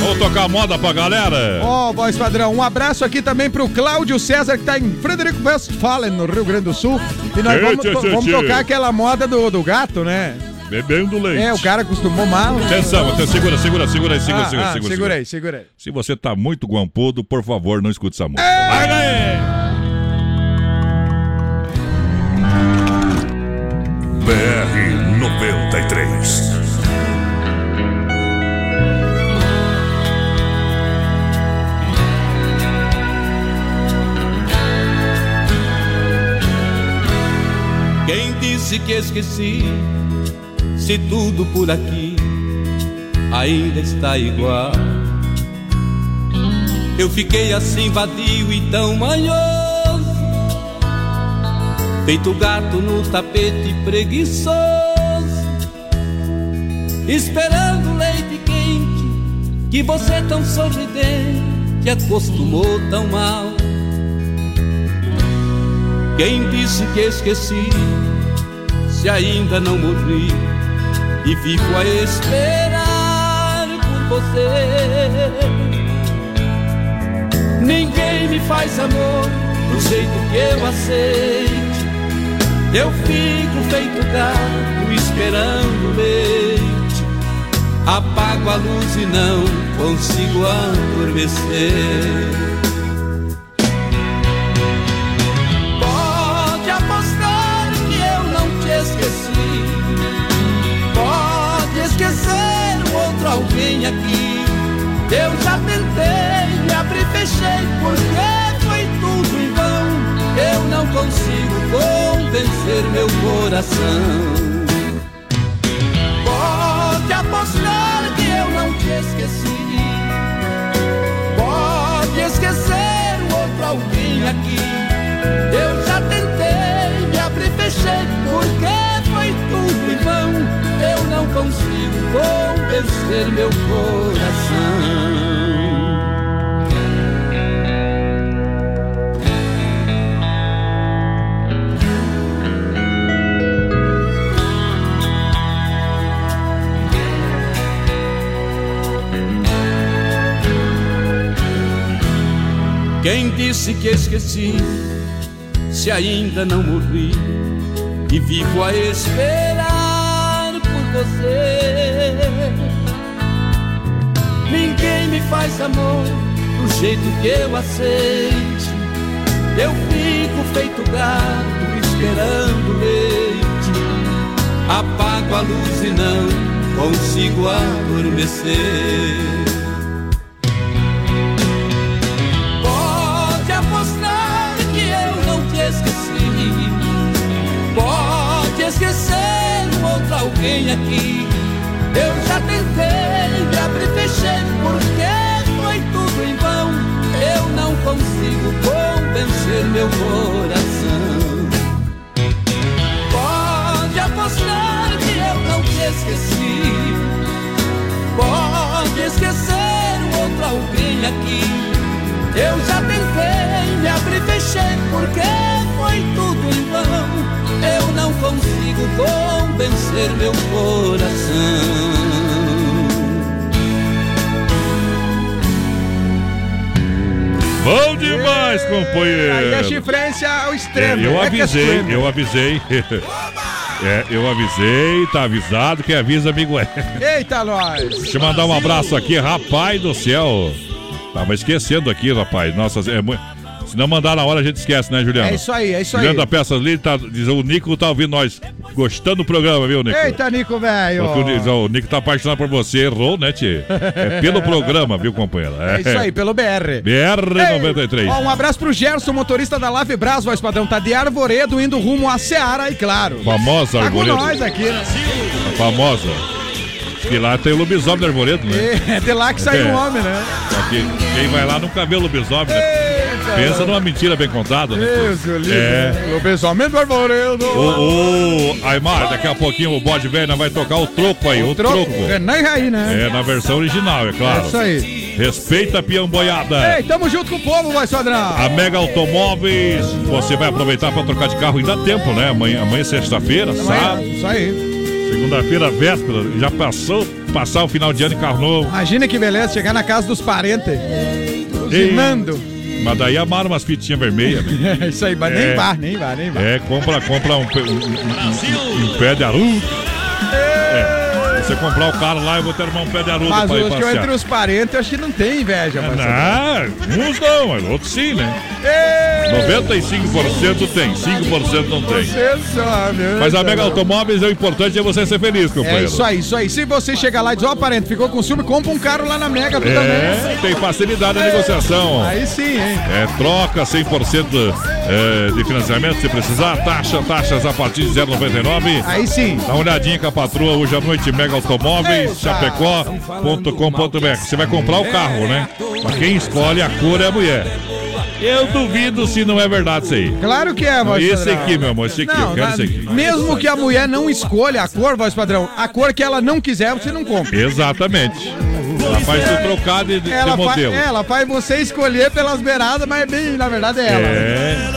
B: Vamos tocar moda pra galera.
D: Ó, voz padrão, um abraço aqui também pro Cláudio César, que tá em Frederico Westphalen, no Rio Grande do Sul. E nós vamos,
B: tchê, tchê,
D: vamos
B: tchê.
D: tocar aquela moda do, do gato, né?
B: Bebendo leite.
D: É, o cara acostumou mal.
B: Atenção, atenção, segura, segura, segura aí, segura,
D: Ah,
B: segura,
D: ah,
B: segura,
D: segura aí, segura aí.
B: Se você tá muito guampudo, por favor, não escute essa música. Vai daí!
L: BR
R: disse que esqueci? Se tudo por aqui ainda está igual. Eu fiquei assim vadio e tão manhoso, feito gato no tapete preguiçoso, esperando leite quente que você tão sorridente acostumou tão mal. Quem disse que esqueci? Se ainda não morri e fico a esperar por você. Ninguém me faz amor do jeito que eu aceite. Eu fico feito gato esperando leite. Apago a luz e não consigo adormecer. Alguém aqui. Eu já tentei, me abri fechei, porque foi tudo em vão. Eu não consigo convencer meu coração. Convencer meu coração. Quem disse que esqueci? Se ainda não morri e vivo a esperar por você. Me faz amor do jeito que eu aceite. Eu fico feito gato esperando leite. Apago a luz e não consigo adormecer. Pode apostar que eu não te esqueci. Pode esquecer um outro alguém aqui. Eu já tentei, consigo convencer meu coração. Pode apostar que eu não te esqueci. Pode esquecer um outro alguém aqui. Eu já tentei, me abri e fechei, porque foi tudo em vão. Eu não consigo convencer meu coração.
B: Bom demais, companheiro.
D: Aí a chifrência ao extremo.
B: É, eu
D: É é
B: avisei,
D: extremo.
B: eu avisei. É, eu avisei, tá avisado, quem avisa, amigo é.
D: Eita, nós!
B: Deixa eu mandar um abraço aqui, rapaz do céu. Tava esquecendo aqui, rapaz. Nossa, é muito. Se não mandar na hora, a gente esquece, né, Juliano?
D: É isso aí, é isso aí.
B: Juliano da Peças Livre, tá, diz, o Nico tá ouvindo nós. Gostando do programa, viu, Nico?
D: Eita, Nico, velho!
B: O, Nico- o Nico tá apaixonado por você, errou, né, Tchê? É pelo programa, viu, companheiro?
D: É isso aí, pelo BR.
B: BR-93.
D: Ó, um abraço pro Gerson, motorista da Lave Brás, voz padrão. Tá de Arvoredo indo rumo a Seara, e claro.
B: Famosa
D: Tá com
B: Arvoredo.
D: nós aqui, né?
B: A famosa. Que lá tem o lobisomem do Arvoredo, né?
D: É de lá que saiu
B: É.
D: o homem, né?
B: Só que quem vai lá nunca vê o lobisomem, né? Pensa numa mentira bem contada, né? É.
D: O pensamento arvoredo.
B: O, o Aymar, daqui a pouquinho o bode velho vai tocar o troco aí, o, troco.
D: Renan e Raí, né?
B: É, na versão original, é claro.
D: É isso aí.
B: Respeita a piamboiada.
D: Ei, tamo junto com o povo, vai, Sodrão.
B: A Mega Automóveis, você vai aproveitar para trocar de carro ainda dá tempo, né? Amanhã, amanhã é sexta-feira, sábado.
D: Isso aí.
B: Segunda-feira, véspera, já passou, passar o final de ano em carro novo.
D: Imagina que beleza, chegar na casa dos parentes. Buzinando.
B: Mas daí amaram umas fitinhas vermelhas. né?
D: Isso aí, mas
B: É.
D: nem vá, nem vá, nem vá.
B: É, compra, compra um, um, um- um- um pé de arudo. É. Você comprar o carro lá, eu vou ter um pé de arudo
D: Mas
B: pra ir
D: que
B: passear.
D: entre os parentes, eu acho que não tem inveja, mas.
B: Não, uns não, mas outros sim, né? 95% tem, 5% não tem.
D: Você sabe.
B: Mas a Mega Automóveis, o importante é você ser feliz,
D: É
B: companheiro.
D: isso aí, isso aí. Se você chegar lá e dizer, ó, parente, ficou com ciúme, compra um carro lá na Mega, tu
B: É,
D: também.
B: tem facilidade na negociação.
D: Aí sim, hein?
B: É, troca 100% é, de financiamento se precisar. Taxa, taxas a partir de 0,99.
D: Aí sim.
B: Dá uma olhadinha com a patroa hoje à noite, Mega Automóveis, chapecó.com.br. Você vai comprar o carro, né? Mas quem escolhe a cor é a mulher. Eu duvido se não é verdade isso aí.
D: Claro que é, voz
B: Esse
D: padrão.
B: aqui, meu amor, esse aqui,
D: Não,
B: eu quero
D: na-
B: esse aqui.
D: Mesmo que a mulher não escolha a cor, voz padrão, a cor que ela não quiser, você não compra.
B: Exatamente. Ela faz tu trocar de, de
D: Ela, fa
B: modelo.
D: ela faz você escolher pelas beiradas, mas bem, na verdade é ela.
B: É.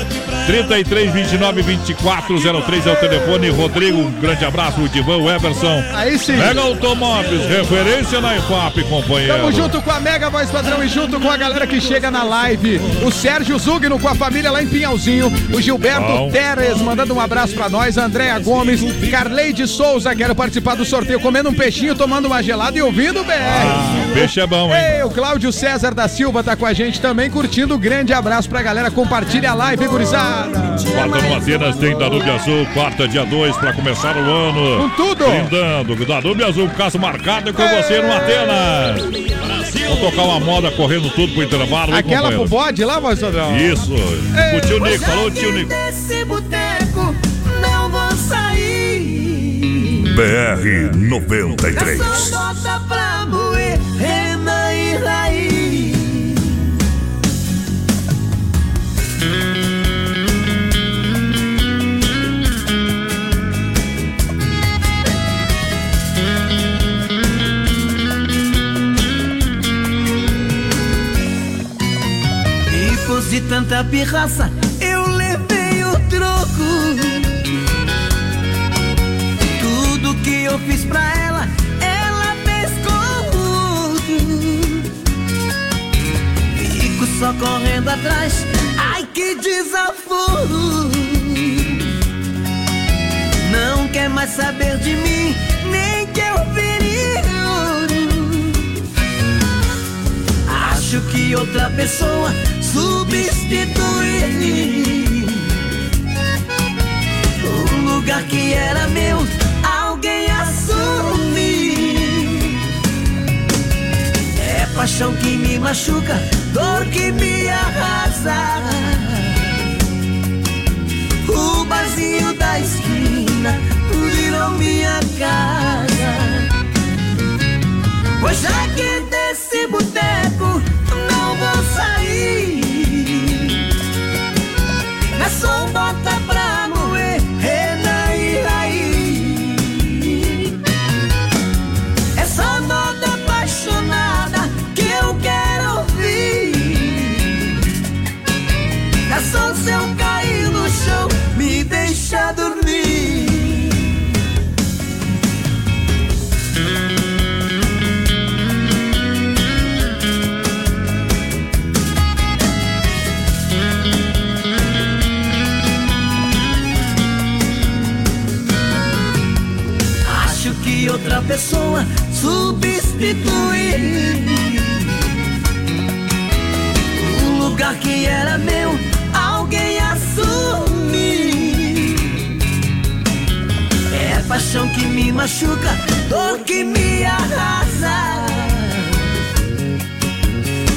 B: 33 29 24 03 é o telefone. Rodrigo, um grande abraço. O Divan, o Everson.
D: Aí sim.
B: Mega Automóveis, referência na EFAP, companheiro.
D: Tamo junto com a Mega Voz Padrão e junto com a galera que chega na live. O Sérgio Zugno com a família lá em Pinhalzinho. O Gilberto
B: Bom.
D: Teres mandando um abraço pra nós. Andréa Gomes. Carleide Souza, quero participar do sorteio comendo um peixinho, tomando uma gelada e ouvindo o BR.
B: Peixe é bom, hein?
D: Ei, o Cláudio César da Silva tá com a gente também, curtindo. Grande abraço pra galera. Compartilha a live, gurizada.
B: Quarta no Atenas tem Danube Azul, quarta dia 2 para começar o ano.
D: Com tudo.
B: Brindando, Danube Azul, caso marcado com você no Atenas. Vamos tocar uma moda correndo tudo pro intervalo,
D: Aquela pro bode lá, voz padrão?
B: Isso. O tio Nico, falou tio Nico.
H: Desse boteco não vou sair.
L: BR 93.
H: De tanta pirraça, eu levei o troco. Tudo que eu fiz pra ela, ela fez comigo. Fico só correndo atrás, ai que desaforo. Não quer mais saber de mim, nem que eu vire ouro. Acho que outra pessoa substituir o lugar que era meu, alguém assumir. É paixão que me machuca, dor que me arrasa. O barzinho da esquina virou minha casa. Pois já que desse boteco pessoa substituir o lugar que era meu, alguém assumir. É paixão que me machuca, dor que me arrasa.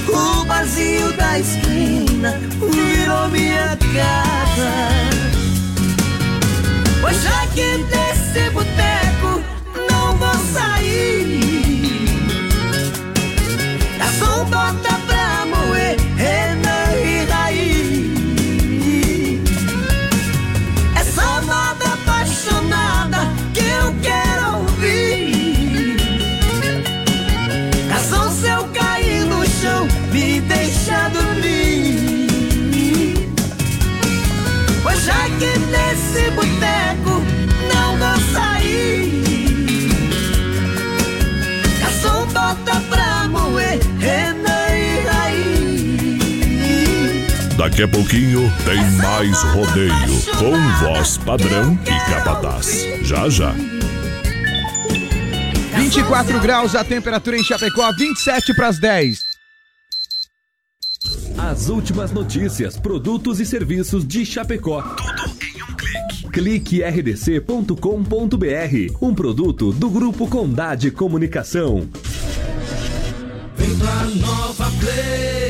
H: O barzinho da esquina virou minha casa.
L: Daqui a pouquinho tem mais rodeio com voz padrão e capataz. Já já.
D: 24 graus a temperatura em Chapecó, 27 para as 10.
S: As últimas notícias, produtos e serviços de Chapecó. Tudo em um clique. Clique rdc.com.br, um produto do Grupo Condade Comunicação.
I: Vem pra Nova Play.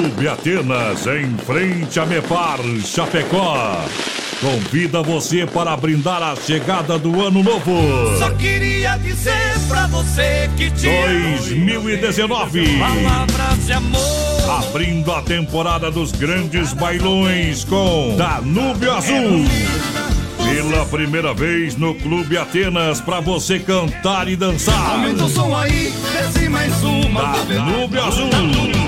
L: Clube Atenas, em frente a Mepar, Chapecó. Convida você para brindar a chegada do ano novo.
I: Só queria dizer pra você que te amo.
L: 2019.
I: Palavras de amor.
L: Abrindo a temporada dos grandes bailões com Danúbio Azul. Pela primeira vez no Clube Atenas para você cantar e dançar.
I: Aumenta o som aí, desce mais uma.
L: Danúbio Azul.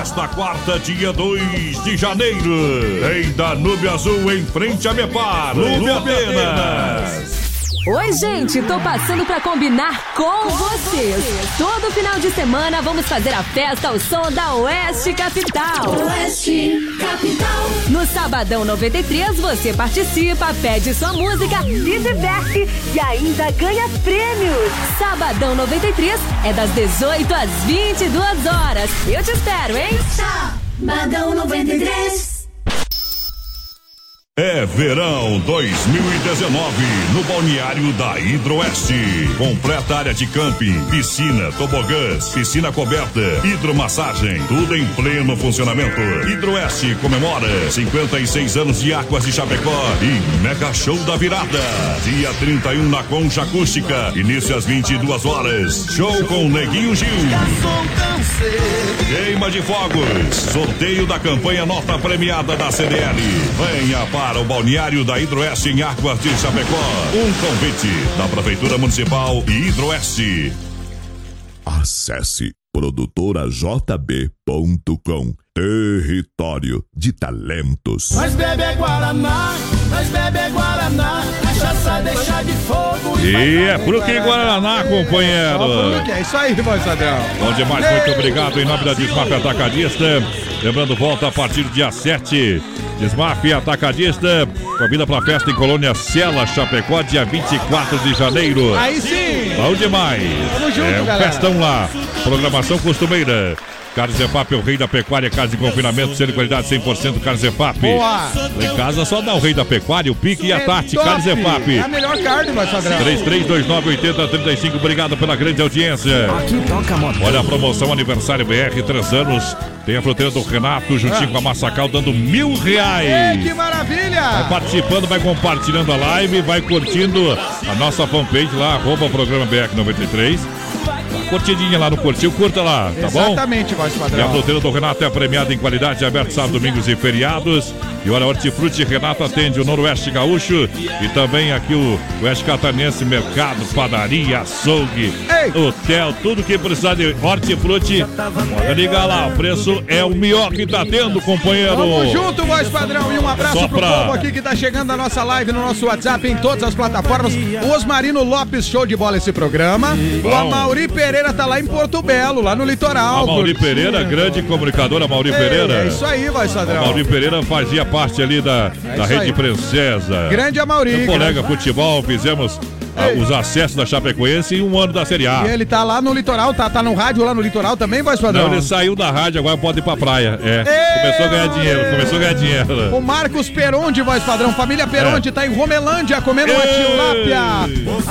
L: Nesta quarta, dia 2 de janeiro, em Danúbio Azul, em frente a Mepar, Clube Atenas.
K: Oi, gente, tô passando pra combinar com vocês. Todo final de semana vamos fazer a festa ao som da Oeste Capital.
E: Oeste Capital.
K: No Sabadão 93 você participa, pede sua música, se diverte e ainda ganha prêmios. Sabadão 93 é das 18 às 22 horas. Eu te espero, hein?
E: Sabadão 93.
L: É verão 2019 no balneário da Hidroeste. Completa área de camping, piscina, tobogãs, piscina coberta, hidromassagem, tudo em pleno funcionamento. Hidroeste comemora 56 anos de Águas de Chapecó e Mega Show da Virada. Dia 31 na Concha Acústica, início às 22 horas. Show com Neguinho Gil. Queima de fogos. Sorteio da campanha Nota Premiada da CDL. Venha para o balneário da Hidroeste em Águas de Chapecó. Um convite da Prefeitura Municipal e Hidroeste. Acesse produtorajb.com Território de talentos.
I: Nós bebe é Guaraná, nós bebe é Guaraná. Cachaça deixa de fogo
B: E é Fruque e Guaraná, companheiro.
D: É isso aí, voz padrão.
B: Bom demais, muito obrigado em nome da Desmaf Atacadista. Lembrando, volta a partir do dia 7. Desmaf Atacadista, convida pra festa em Colônia Sela, Chapecó, dia 24 de janeiro.
D: Aí sim.
B: Bom demais.
D: Tamo junto,
B: é um
D: galera.
B: festão lá. Programação costumeira. Carnes Efap é o rei da pecuária, casa de confinamento, sendo qualidade 100% Carnes Efap.
D: Boa.
B: Em casa só dá o rei da pecuária, o pique e a
D: É
B: Tati.
D: top.
B: Carnes Efap.
D: É a melhor carne, voz padrão.
B: 33298035, obrigado pela grande audiência.
Q: Aqui toca.
B: Olha a promoção aniversário BR, três anos. Tem a fruteira do Renato, juntinho com a Massacal, dando mil reais.
D: Que maravilha!
B: Vai participando, vai compartilhando a live, vai curtindo a nossa fanpage lá, arroba programa BR93. Curtidinha lá no Curtiu, curta lá, tá bom?
D: Exatamente, voz
B: E a
D: padrão.
B: fruteira do Renato é premiada em qualidade, aberto sábado, domingos e feriados. E olha, Hortifruti Renato atende o Noroeste Gaúcho e também aqui o Oeste Catarinense, mercado, padaria, açougue, hotel, tudo que precisar de Hortifruti. Pode ligar lá, o preço é o melhor que tá tendo, companheiro.
D: Tamo junto, voz padrão. E um abraço
B: Só
D: pro
B: pra-
D: povo aqui que tá chegando na nossa live, no nosso WhatsApp, em todas as plataformas. O Osmarino Lopes, show de bola esse programa. O
B: Bom.
D: Amauri Pereira tá lá em Porto Belo, lá no litoral.
B: A Mauri. Pereira, grande comunicadora Mauri
D: Ei,
B: Pereira.
D: É isso aí, voz
B: A
D: padrão.
B: Mauri Pereira fazia parte ali da, da
D: isso
B: Rede
D: aí.
B: Princesa.
D: Grande Amauri,
B: Meu colega
D: grande-
B: futebol, fizemos os acessos da Chapecoense em um ano da Série A.
D: E ele tá lá no litoral, tá, tá no rádio lá no litoral também, voz padrão?
B: Não, ele saiu da rádio, agora pode ir pra praia. É. Começou a ganhar dinheiro, começou a ganhar dinheiro.
D: O Marcos Peronde, voz padrão. Família Peronde
B: É.
D: tá em Romelândia comendo uma tilápia.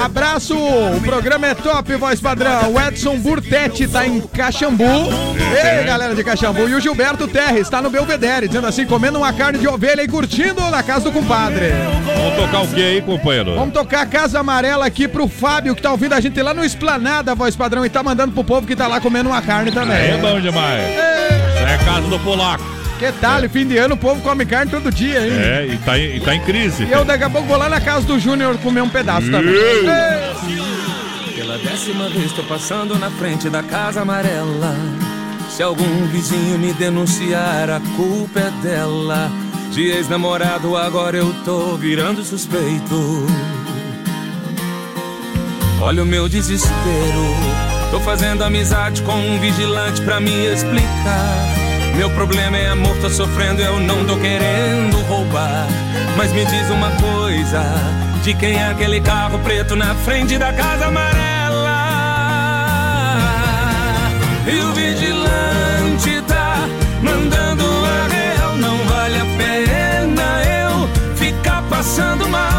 D: Abraço, o programa é top, voz padrão. O Edson Burtetti tá em Caxambu.
B: É.
D: Ei, galera de Caxambu. E o Gilberto Terres tá no Belvedere, dizendo assim, comendo uma carne de ovelha e curtindo na casa do compadre.
B: Vamos tocar o que aí, companheiro?
D: Vamos tocar a Casa Amarela aqui pro Fábio, que tá ouvindo a gente lá no Esplanada, voz padrão, e tá mandando pro povo que tá lá comendo uma carne também.
B: É bom demais. Isso é casa do polaco.
D: Que tal? Fim de ano o povo come carne todo dia, hein?
B: É, e tá, em- e tá em crise.
D: E eu daqui a pouco vou lá na casa do Júnior comer um pedaço também.
B: Ei.
D: Ei.
I: Pela décima vez tô passando na frente da casa amarela. Se algum vizinho me denunciar, a culpa é dela. De ex-namorado, agora eu tô virando suspeito. Olha o meu desespero. Tô fazendo amizade com um vigilante pra me explicar. Meu problema é amor, tô sofrendo, eu não tô querendo roubar. Mas me diz uma coisa: de quem é aquele carro preto na frente da casa amarela? E o vigilante tá mandando a real. Não vale a pena eu ficar passando mal.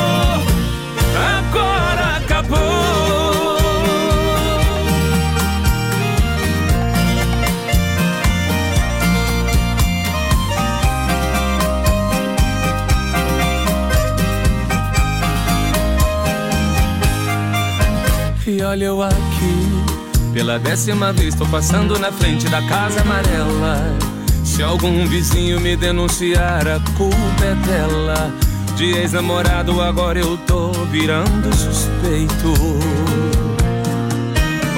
I: E olha eu aqui, pela décima vez tô passando na frente da casa amarela. Se algum vizinho me denunciar, a culpa é dela. De ex-namorado, agora eu tô virando suspeito.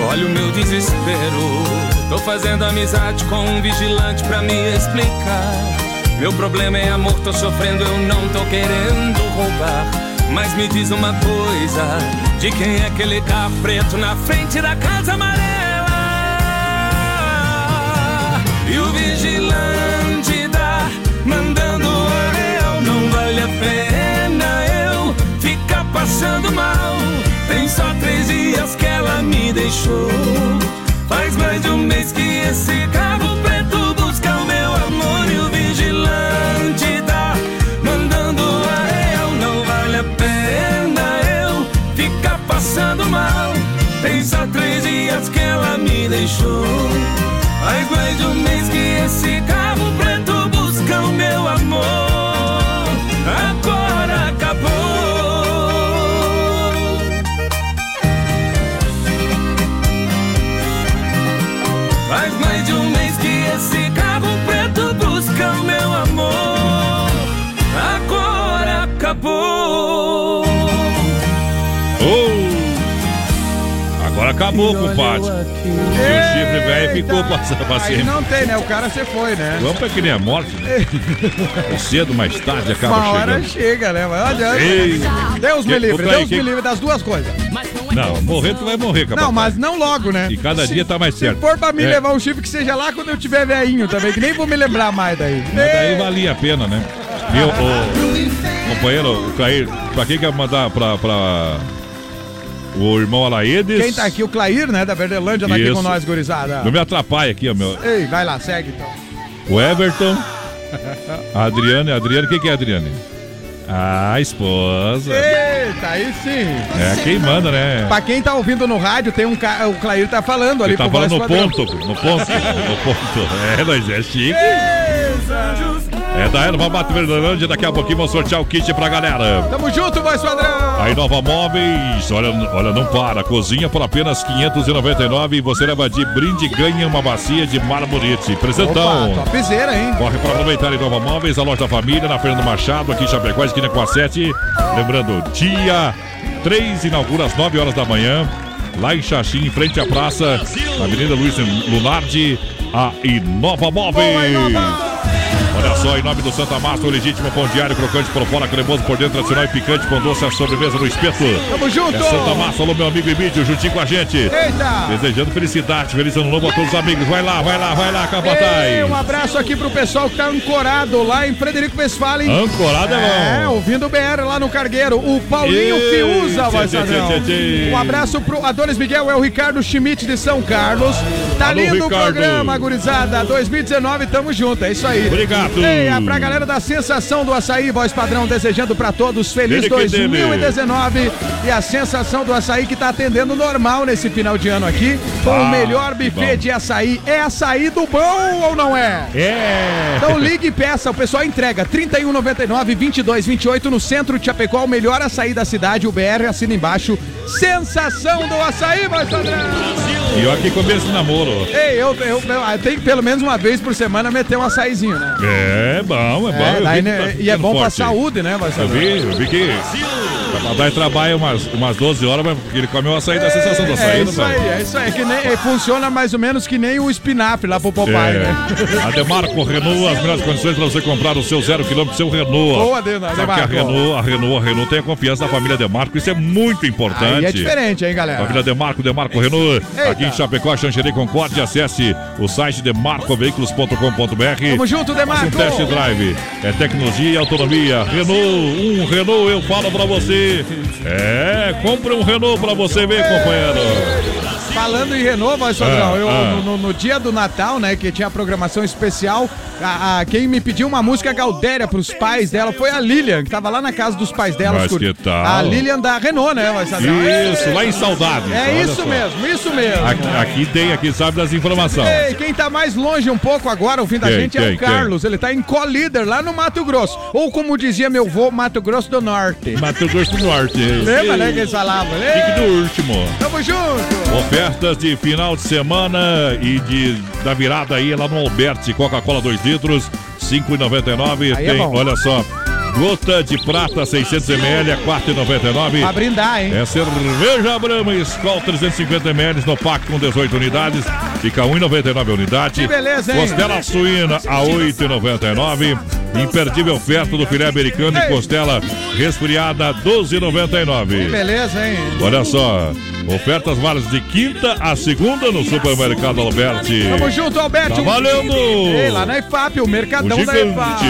I: Olha o meu desespero. Tô fazendo amizade com um vigilante pra me explicar. Meu problema é amor, tô sofrendo, eu não tô querendo roubar. Mas me diz uma coisa: de quem é aquele carro preto na frente da casa amarela? E o vigilante tá mandando a real. Não vale a pena eu ficar passando mal. Tem só três dias que ela me deixou. Faz mais de um mês que esse carro preto dias que ela me deixou. Faz mais de um mês que esse carro acabou,
B: compadre. Seu chifre velho ficou passando pra sempre.
D: não tem, né? O cara você foi, né?
B: Vamos pra que nem a morte, né? Cedo, mais tarde acaba
D: Uma hora
B: chegando.
D: chega, né? Mas adianta.
B: Ei.
D: Deus me
B: Que-
D: livre,
B: o
D: Deus
B: que-
D: me livre das duas coisas.
B: Não, morrer tu vai morrer, capaz.
D: Não, mas não logo, né?
B: E cada dia tá mais certo.
D: Se for pra mim
B: É.
D: levar um chifre que seja lá quando eu tiver velhinho também, que nem vou me lembrar mais daí.
B: Mas daí valia a pena, né? Viu, o companheiro, o Cair, pra quem quer mandar pra, pra o irmão Alaedes?
D: Quem tá aqui, o Clair, né, da Verdelândia, tá aqui com nós, gurizada.
B: Não me atrapalha aqui, ó, meu.
D: Ei, vai lá, segue então.
B: O Everton, a Adriane, a Adriane, quem que é a Adriane? A esposa.
D: Eita, aí sim.
B: É quem manda, né?
D: Pra quem tá ouvindo no rádio, tem um ca... o Clair tá falando ali
B: Ele tá falando no ponto, no ponto, no ponto. É, nós é chique. É da Erva Mate Verdelândia, daqui a pouquinho vamos sortear o kit pra galera.
D: Tamo junto, voz padrão.
B: A Inova Móveis, olha, olha, não para. Cozinha por apenas 599 e você leva de brinde e ganha uma bacia de marmorite. Presentão.
D: Opa, topzera, hein?
B: Corre para aproveitar a Inova Móveis, a loja da família, na Fernando Machado, aqui em Chapecó, esquina com a 7. Lembrando, dia 3 inaugura às 9 horas da manhã, lá em Xaxim, em frente à praça, na Avenida Luiz Lunardi, a Inova Móveis. Olha só, em nome do Santa Massa, o legítimo pão diário, crocante por fora, cremoso por dentro, tradicional e picante, pão doce, a sobremesa no espeto.
D: Tamo junto!
B: É Santa Massa, alô meu amigo Emílio, juntinho com a gente.
D: Eita!
B: Desejando felicidade, feliz ano novo a todos os amigos. Vai lá, vai lá, vai lá, Capataz.
D: Um abraço aqui pro pessoal que tá ancorado lá em Frederico Westphalen.
B: Ancorado é
D: É,
B: bom.
D: ouvindo o BR lá no Cargueiro. O Paulinho
B: Ei,
D: Fiuza,
B: tchê.
D: Um abraço pro Adonis Miguel, é o Ricardo Schmidt de São Carlos. Tá
B: Alô,
D: lindo o
B: Ricardo.
D: programa, gurizada. 2019, tamo junto, é isso aí.
B: Obrigado. Renato.
D: Ei, é pra galera da sensação do açaí, voz padrão, desejando pra todos feliz
B: Dele que
D: 2019 e a sensação do açaí que tá atendendo normal nesse final de ano aqui, com o
B: Ah,
D: melhor
B: que
D: buffet de açaí. É açaí do bom ou não é?
B: É.
D: Então ligue e peça, o pessoal entrega 3199 2228 no centro de Chapecó, o melhor açaí da cidade, o BR assina embaixo. Sensação do açaí, voz padrão.
B: E aqui começo de namoro.
D: Ei, eu, eu, eu tenho que pelo menos uma vez por semana meter um açaizinho, né?
B: É bom, é bom.
D: É, daí,
B: vi que
D: né,
B: tá
D: e é bom pra
B: forte.
D: saúde, né, voz
B: Eu vi, eu vi que. Daí trabalha umas, umas 12 horas, mas ele come o açaí da sensação do açaí,
D: É
B: né,
D: isso aí, é isso aí. Que nem, é, funciona mais ou menos que nem o espinafre lá pro né?
B: É. A Demarco Renault, as melhores condições para você comprar o seu zero quilômetro, seu Renault.
D: Boa, Dena-
B: Sabe que a
D: Demarco.
B: Renault, a Renault, a Renault tem a confiança da família Demarco, isso é muito importante.
D: Aí é diferente, hein, galera?
B: Família Demarco, Demarco Renault,
D: Eita.
B: aqui em Chapecó, Xanxerê Concorde, acesse o site demarcoveículos.com.br.
D: Tamo junto,
B: Faça um
D: Demarco.
B: test drive. É tecnologia e autonomia. Renault, um Renault, eu falo pra você. É, compre um Renault pra você ver, companheiro.
D: Falando em Renault, voz padrão,
B: Ah,
D: eu,
B: ah.
D: No, no- dia do Natal, né, que tinha a programação especial, a, a- quem me pediu uma música Galdéria pros pais dela foi a Lilian, que tava lá na casa dos pais dela.
B: Mas que tal?
D: A Lilian da Renault, né, voz padrão?
B: Isso, lá em Saudade.
D: É
B: Olha
D: isso mesmo, isso mesmo.
B: Aqui, aqui tem, aqui sabe das informações.
D: Ei, quem tá mais longe um pouco agora, o fim da
B: Quem,
D: gente, é
B: quem,
D: o Carlos. Ele tá em colíder lá no Mato Grosso. Ou como dizia meu vô, Mato Grosso do Norte.
B: Mato Grosso do Norte.
D: Lembra, né, que eles falavam?
B: Fique do último.
D: Tamo junto.
B: Ofertas de final de semana e de da virada aí lá no Alberti, Coca-Cola 2 litros, 5,99.
D: Aí é
B: Tem,
D: bom.
B: olha só, gota de prata 600 ml a 4,99.
D: Pra brindar, hein?
B: É cerveja Brahma Skol 350 ml no pack com 18 unidades. Fica 1,99 a unidade.
D: Que beleza, hein?
B: Costela suína a 8,99. Imperdível oferta do filé americano e costela resfriada a 12,99.
D: Que beleza, hein?
B: Olha só, ofertas válidas de quinta a segunda no supermercado Alberti.
D: Tamo junto, Alberto.
B: Tá valendo!
D: Ei, lá na EFAP, o Mercadão
B: O
D: da. EFAP.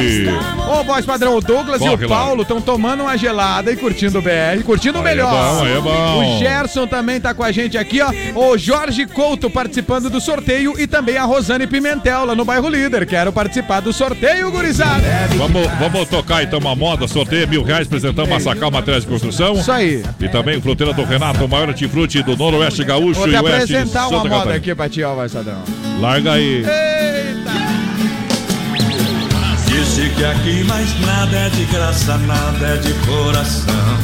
D: Ô, voz padrão, o Douglas e
B: Corre
D: o
B: lá.
D: Paulo estão tomando uma gelada e curtindo o BR, curtindo o
B: é
D: melhor.
B: bom, aí é bom.
D: O Gerson também tá com a gente aqui, ó. O Jorge Couto participando do sorteio e também a Rosane Pimentel lá no bairro Líder. Quero participar do sorteio, gurizada.
B: Vamos, vamos tocar então uma moda, sorteio mil reais, apresentando Massacal Materiais de Construção.
D: Isso aí.
B: E também Fruteira do Renato, o maior hortifruti do Noroeste Gaúcho
D: Vou te
B: e Oeste de
D: apresentar uma moda
B: Catarina.
D: aqui pra ti, ó, padrão.
B: Larga aí.
T: Disse que aqui mais nada é de graça, nada é de coração.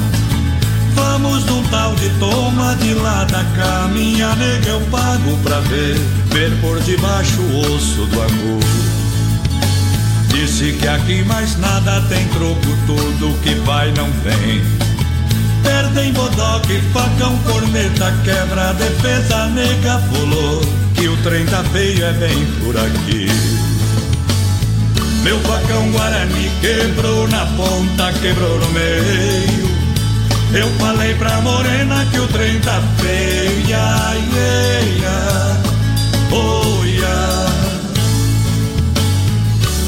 T: Vamos num tal de toma de lá da cá, minha nega eu pago pra ver, ver por debaixo o osso do amor. Disse que aqui mais nada tem troco, tudo que vai não vem. Perdem bodoque, facão, corneta, quebra, defesa, nega pulou, que o trem tá feio é bem por aqui. Meu facão Guarani quebrou na ponta, quebrou no meio. Eu falei pra morena que o trem tá feio, ia, ia, ia, oh, ia.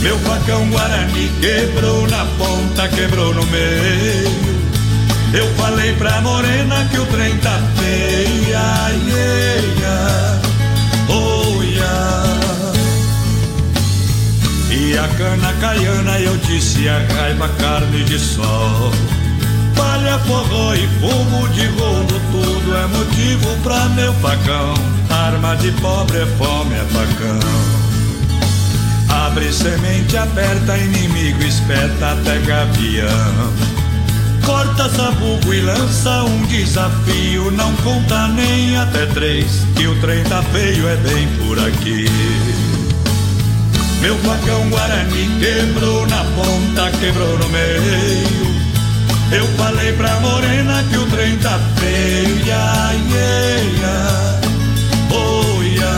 T: Meu facão Guarani quebrou na ponta, quebrou no meio. Eu falei pra morena que o trem tá feio, ia, ia, ia, oh. E a cana caiana eu disse a raiva carne de sol. Palha, forró e fumo de rolo Tudo é motivo pra meu facão. Arma de pobre é fome, é facão. Abre semente aberta, inimigo espeta até gavião Corta sabugo e lança um desafio Não conta nem até três Que o trem tá feio, é bem por aqui meu facão Guarani quebrou na ponta, quebrou no meio. Eu falei pra morena que o trem tá feio, ia, ia, ia, oh, ia.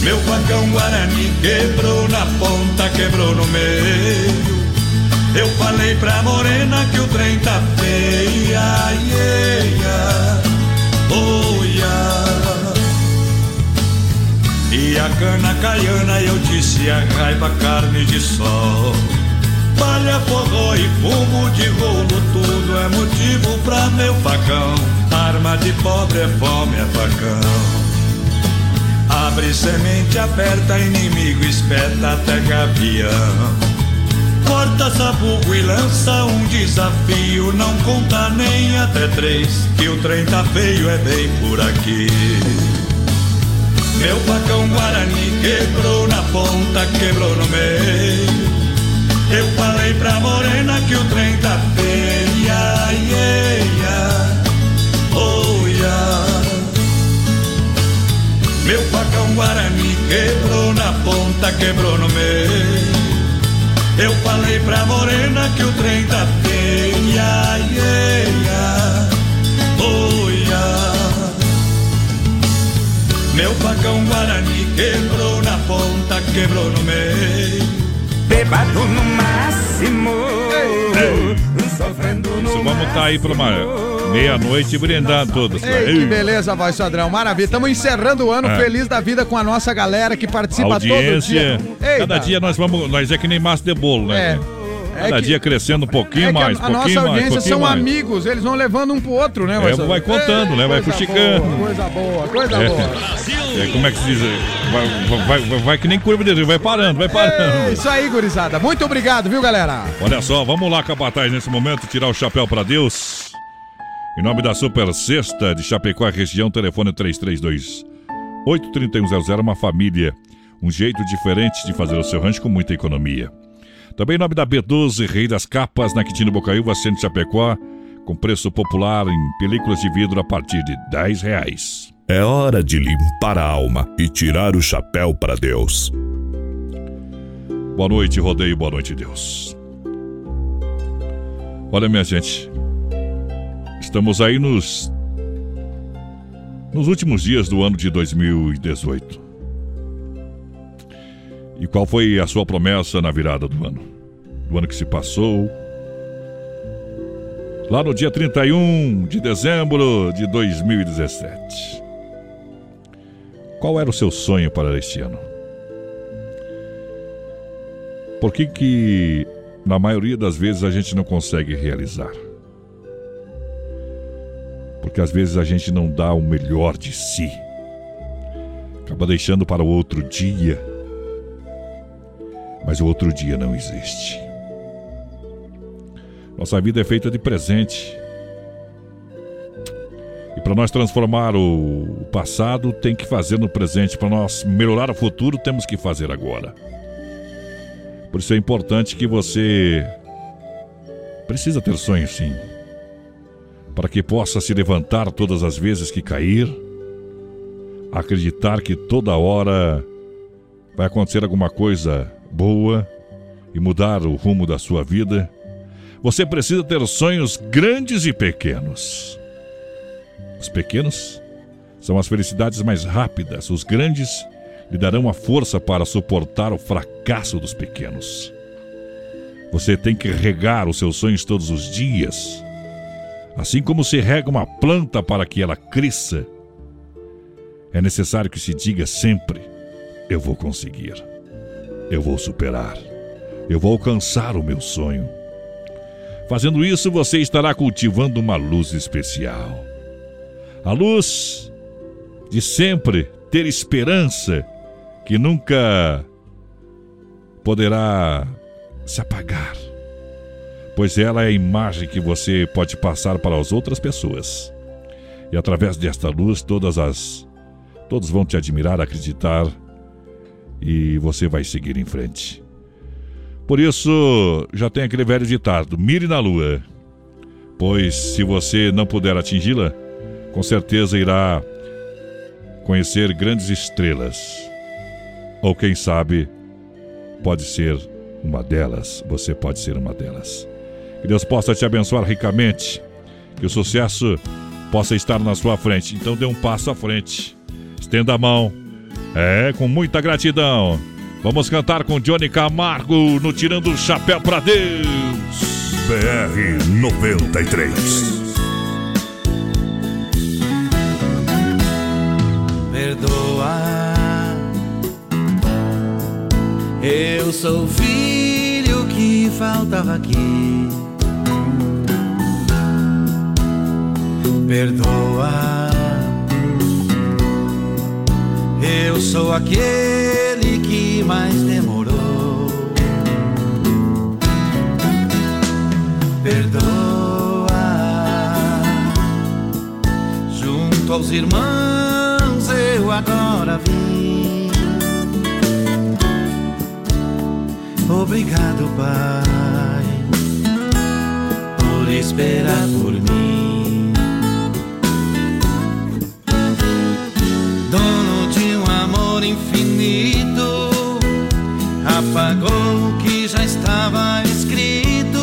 T: Meu facão Guarani quebrou na ponta, quebrou no meio. Eu falei pra morena que o trem tá feio, ia, oh, ia. E a cana caiana eu disse a raiva carne de sol Palha, forró e fumo de rolo Tudo é motivo pra meu facão Arma de pobre é fome, é facão Abre semente aperta, inimigo espeta até gavião. Corta sabugo e lança um desafio. Não conta nem até três, que o trem tá feio, é bem por aqui. Meu pacão Guarani quebrou na ponta, quebrou no meio. Eu falei pra morena que o trem tá feio, ia, ia. Oh, ia. Meu pacão Guarani quebrou na ponta, quebrou no meio. Eu falei pra morena que o trem tá feio, ia, ia, ia. Oh, ia. Meu pacão Guarani quebrou na ponta, quebrou no meio.
U: Bebado no máximo, sofrendo
B: Isso, vamos estar aí pra uma meia-noite brindando todos.
D: Ei, que beleza, voz padrão. Maravilha. Estamos encerrando o ano
B: É.
D: feliz da vida com a nossa galera que participa todo dia.
B: Audiência. Cada dia nós vamos. Nós é que nem massa de bolo, né?
D: É.
B: Cada
D: É que-
B: dia crescendo um pouquinho
D: É a-
B: mais,
D: a,
B: pouquinho
D: nossa
B: mais.
D: audiência
B: pouquinho
D: são
B: mais.
D: amigos, eles vão levando um pro outro, né?
B: É,
D: voz padrão?
B: vai contando, né? Vai fuxicando.
D: Coisa boa, coisa
B: É.
D: boa.
B: É, como é que se diz? Vai, vai, vai, que nem curva de vai parando, vai
D: É
B: parando.
D: isso aí, gurizada. Muito obrigado, viu, galera?
B: Olha só, vamos lá, Capataz, nesse momento, tirar o chapéu pra Deus. Em nome da Super Sexta de Chapecó, região, telefone 332 83100, uma família. Um jeito diferente de fazer o seu rancho com muita economia. Também em nome da B12, Rei das Capas, na Quitino Bocaiúva, centro Chapecó, com preço popular em películas de vidro a partir de 10 reais.
L: É hora de limpar a alma e tirar o chapéu para Deus.
B: Boa noite, rodeio, boa noite, Deus. Olha, minha gente, estamos aí nos nos últimos dias do ano de 2018. E qual foi a sua promessa na virada do ano? Do ano que se passou? Lá no dia 31 de dezembro de 2017. Qual era o seu sonho para este ano? Por que que na maioria das vezes a gente não consegue realizar? Porque às vezes a gente não dá o melhor de si. Acaba deixando para o outro dia. Mas o outro dia não existe. Nossa vida é feita de presente. E para nós transformar o passado, tem que fazer no presente. Para nós melhorar o futuro, temos que fazer agora. Por isso é importante que você precisa ter sonhos sim. Para que possa se levantar todas as vezes que cair, acreditar que toda hora vai acontecer alguma coisa boa e mudar o rumo da sua vida. Você precisa ter sonhos grandes e pequenos. Os pequenos são as felicidades mais rápidas, os grandes lhe darão a força para suportar o fracasso dos pequenos. Você tem que regar os seus sonhos todos os dias. Assim como se rega uma planta para que ela cresça, é necessário que se diga sempre: eu vou conseguir, eu vou superar, eu vou alcançar o meu sonho. Fazendo isso, você estará cultivando uma luz especial. A luz de sempre ter esperança que nunca poderá se apagar, pois ela é a imagem que você pode passar para as outras pessoas. E através desta luz, todas as todos vão te admirar, acreditar e você vai seguir em frente. Por isso, já tem aquele velho ditado: mire na lua, pois se você não puder atingi-la, com certeza irá conhecer grandes estrelas. Ou quem sabe, pode ser uma delas, você pode ser uma delas. Que Deus possa te abençoar ricamente, que o sucesso possa estar na sua frente. Então dê um passo à frente, estenda a mão, é, com muita gratidão. Vamos cantar com Johnny Camargo no Tirando o Chapéu pra Deus.
L: BR 93.
I: Perdoa. Eu sou o filho que faltava aqui. Perdoa. Eu
V: sou aquele que mais demorou. Perdoa. Junto aos irmãos eu agora vim. Obrigado, Pai, por esperar por mim. Apagou o que já estava escrito.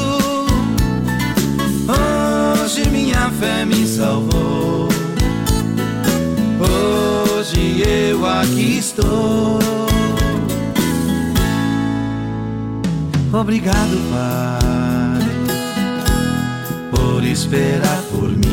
V: Hoje minha fé me salvou. Hoje eu aqui estou. Obrigado, Pai, por esperar por mim.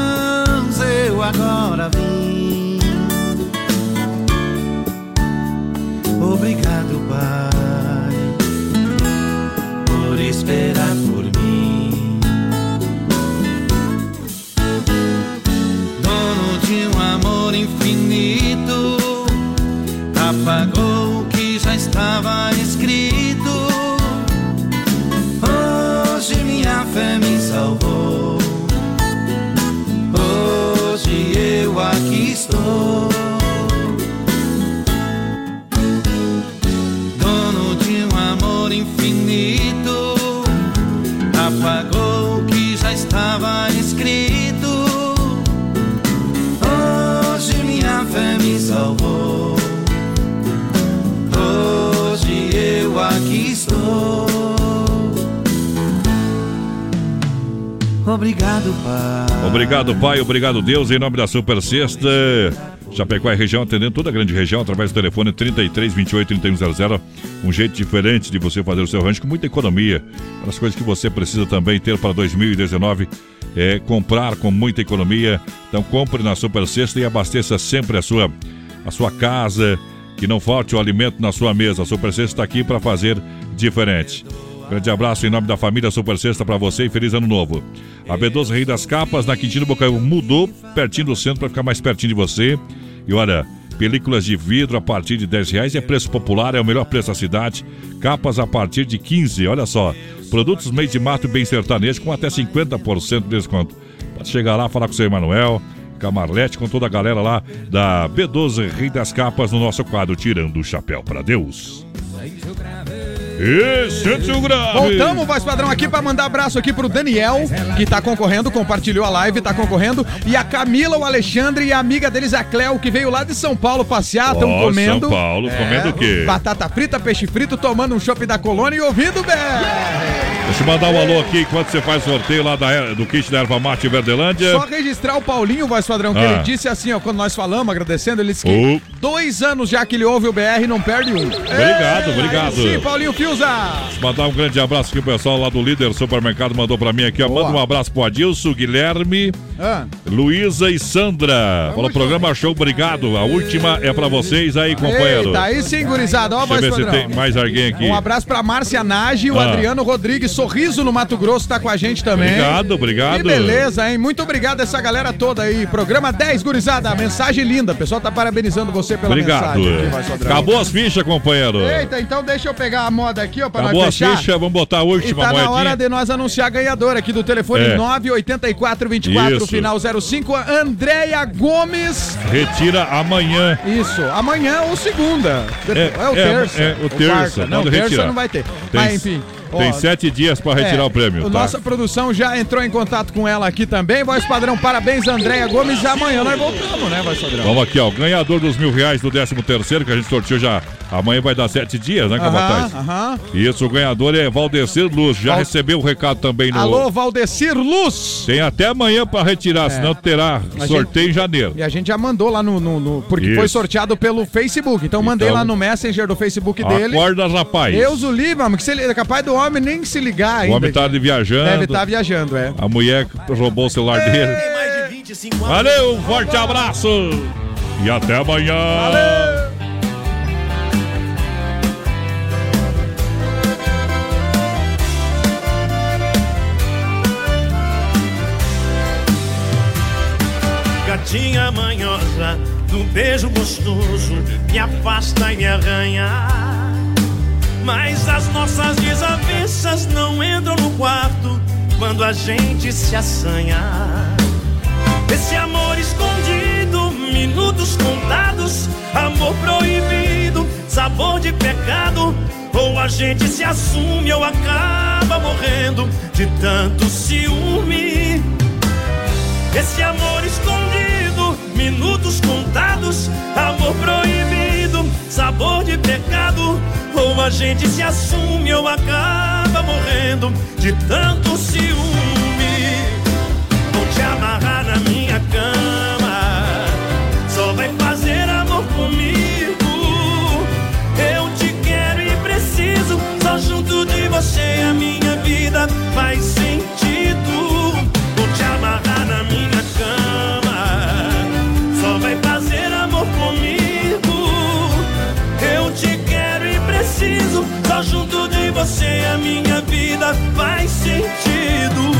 V: Obrigado, Pai, por esperar Obrigado, Pai.
B: Obrigado, Pai. Obrigado, Deus. Em nome da Super Sexta. Chapecó é região, atendendo toda a grande região, através do telefone 33 28 3100. Um jeito diferente de você fazer o seu rancho com muita economia. Das coisas que você precisa também ter para 2019 é comprar com muita economia. Então compre na Super Sexta e abasteça sempre a sua, a sua casa. Que não falte o alimento na sua mesa. A Super Sexta está aqui para fazer diferente. Grande abraço em nome da família Super Sexta para você e feliz ano novo. A B12 Rei das Capas, na Quintino Bocaiúva, mudou pertinho do centro para ficar mais pertinho de você. E olha, películas de vidro a partir de 10 reais é preço popular, é o melhor preço da cidade. Capas a partir de 15, olha só. Produtos meio de mato bem sertanejo com até 50% de desconto. Pode chegar lá, falar com o seu Emanuel, Camarlete, com toda a galera lá da B12 Rei das Capas no nosso quadro Tirando o Chapéu para Deus. E sente o grave.
D: Voltamos, voz padrão, aqui pra mandar abraço aqui pro Daniel, que tá concorrendo, compartilhou a live, tá concorrendo. E a Camila, o Alexandre e a amiga deles, a Cleo, que veio lá de São Paulo passear, estão
B: Ó,
D: comendo.
B: São Paulo, comendo o quê?
D: Batata frita, peixe frito, tomando um chopp da colônia e ouvindo bem.
B: Deixa eu mandar um alô aqui enquanto você faz sorteio lá da, do kit da Erva Mate Verdelândia.
D: Só registrar o Paulinho, voz padrão, que
B: Ah.
D: ele disse assim, ó, quando nós falamos, agradecendo, ele disse que dois anos já que ele ouve o BR não perde um.
B: Obrigado,
D: É,
B: obrigado.
D: Sim, Paulinho Fiuza.
B: Mandar um grande abraço aqui, o pessoal lá do Líder Supermercado mandou pra mim aqui, ó. Manda um abraço pro Adilson, Guilherme,
D: Ah.
B: Luísa e Sandra. Falou, programa show, obrigado. A última é pra vocês aí, companheiro.
D: Eita, aí sim, gurizada. Ó,
B: Deixa eu ver se tem mais alguém aqui.
D: Um abraço pra Márcia Nage, o
B: Ah.
D: Adriano Rodrigues, Sorriso no Mato Grosso, tá com a gente também.
B: Obrigado, obrigado.
D: Que beleza, hein? Muito obrigado a essa galera toda aí. Programa 10, gurizada. Mensagem linda. O pessoal tá parabenizando você pela
B: Obrigado.
D: mensagem. padrão.
B: Acabou as fichas, companheiro.
D: Eita, então deixa eu pegar a moda aqui, ó, pra
B: Acabou
D: nós
B: as
D: fechar.
B: fichas, vamos botar a
D: E
B: última
D: tá na
B: moedinha.
D: hora de nós anunciar a ganhadora aqui do telefone
B: É.
D: 98424,
B: Isso.
D: final 05, Andréia Gomes.
B: Retira amanhã.
D: Isso, amanhã ou segunda.
B: É,
D: É, o
B: é,
D: terça.
B: é, o terça,
D: quarta. Não,
B: manda
D: terça
B: retirar.
D: não vai ter.
B: Tem-
D: Mas enfim.
B: Tem sete dias pra retirar
D: É,
B: o prêmio. tá?
D: Nossa produção já entrou em contato com ela aqui também. Voz padrão, parabéns, Andréia Gomes. Amanhã nós voltamos, né, voz padrão?
B: Vamos aqui, ó. O ganhador dos mil reais do 13 terceiro, que a gente sorteou já. Amanhã vai dar sete dias, né, Capataz?
D: Aham.
B: Isso, o ganhador é Valdecir Luz. Já
D: Val-
B: recebeu o recado também no.
D: Alô, Valdecir Luz.
B: Tem até amanhã pra retirar,
D: É.
B: senão terá
D: A
B: sorteio em janeiro.
D: E a gente já mandou lá no. no- no- porque
B: Isso.
D: foi sorteado pelo Facebook. Então, mandei
B: Então,
D: lá no Messenger do Facebook dele.
B: Acorda, rapaz.
D: Deus o livre, mano, que se ele é capaz do homem nem se ligar
B: O
D: ainda.
B: homem tá viajando.
D: Deve estar viajando, é.
B: A mulher roubou o celular dele. Valeu, um forte abraço. E até amanhã.
I: Gatinha manhosa, do beijo gostoso, me afasta e me arranha. Mas as nossas desavenças não entram no quarto quando a gente se assanha. Esse amor escondido, minutos contados, amor proibido, sabor de pecado. Ou a gente se assume ou acaba morrendo de tanto ciúme. Esse amor escondido, minutos contados, amor proibido, sabor de pecado. Ou a gente se assume ou acaba morrendo de tanto ciúme. Vou te amarrar na minha cama, só vai fazer amor comigo. Eu te quero e preciso, só junto de você a minha vida faz sentido. Minha vida faz sentido.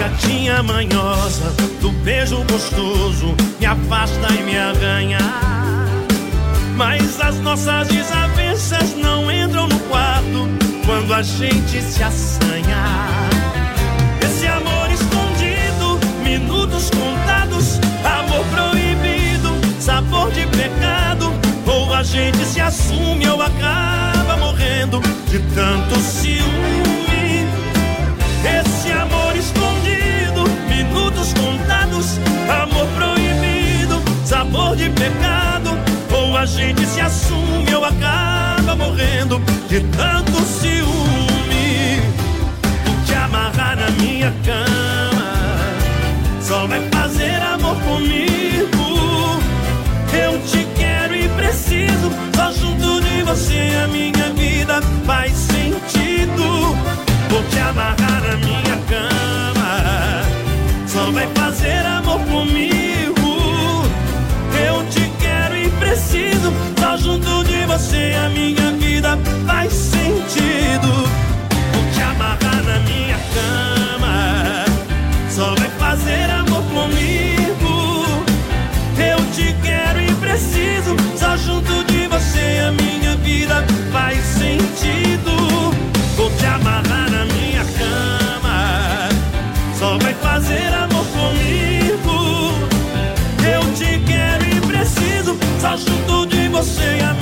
I: Gatinha manhosa, do beijo gostoso, me afasta e me arranha. Mas as nossas desavenças não entram no quarto quando a gente se assanha. Esse amor escondido, minutos contados, amor proibido, sabor de pecado. Ou a gente se assume ou acaba morrendo de tanto ciúme. Esse amor escondido, minutos contados, amor proibido, sabor de pecado. Ou a gente se assume ou acaba tava morrendo de tanto ciúme. O te amarrar na minha cama só vai fazer amor comigo. Eu te quero e preciso, só junto de você a minha vida faz sentido. Vou te amarrar na minha cama, só vai fazer amor comigo. você a minha vida faz sentido. Vou te amarrar na minha cama, só vai fazer amor comigo. Eu te quero e preciso, só junto de você a minha vida faz sentido. Vou te amarrar na minha cama, só vai fazer amor comigo. Eu te quero e preciso, só junto de você a minha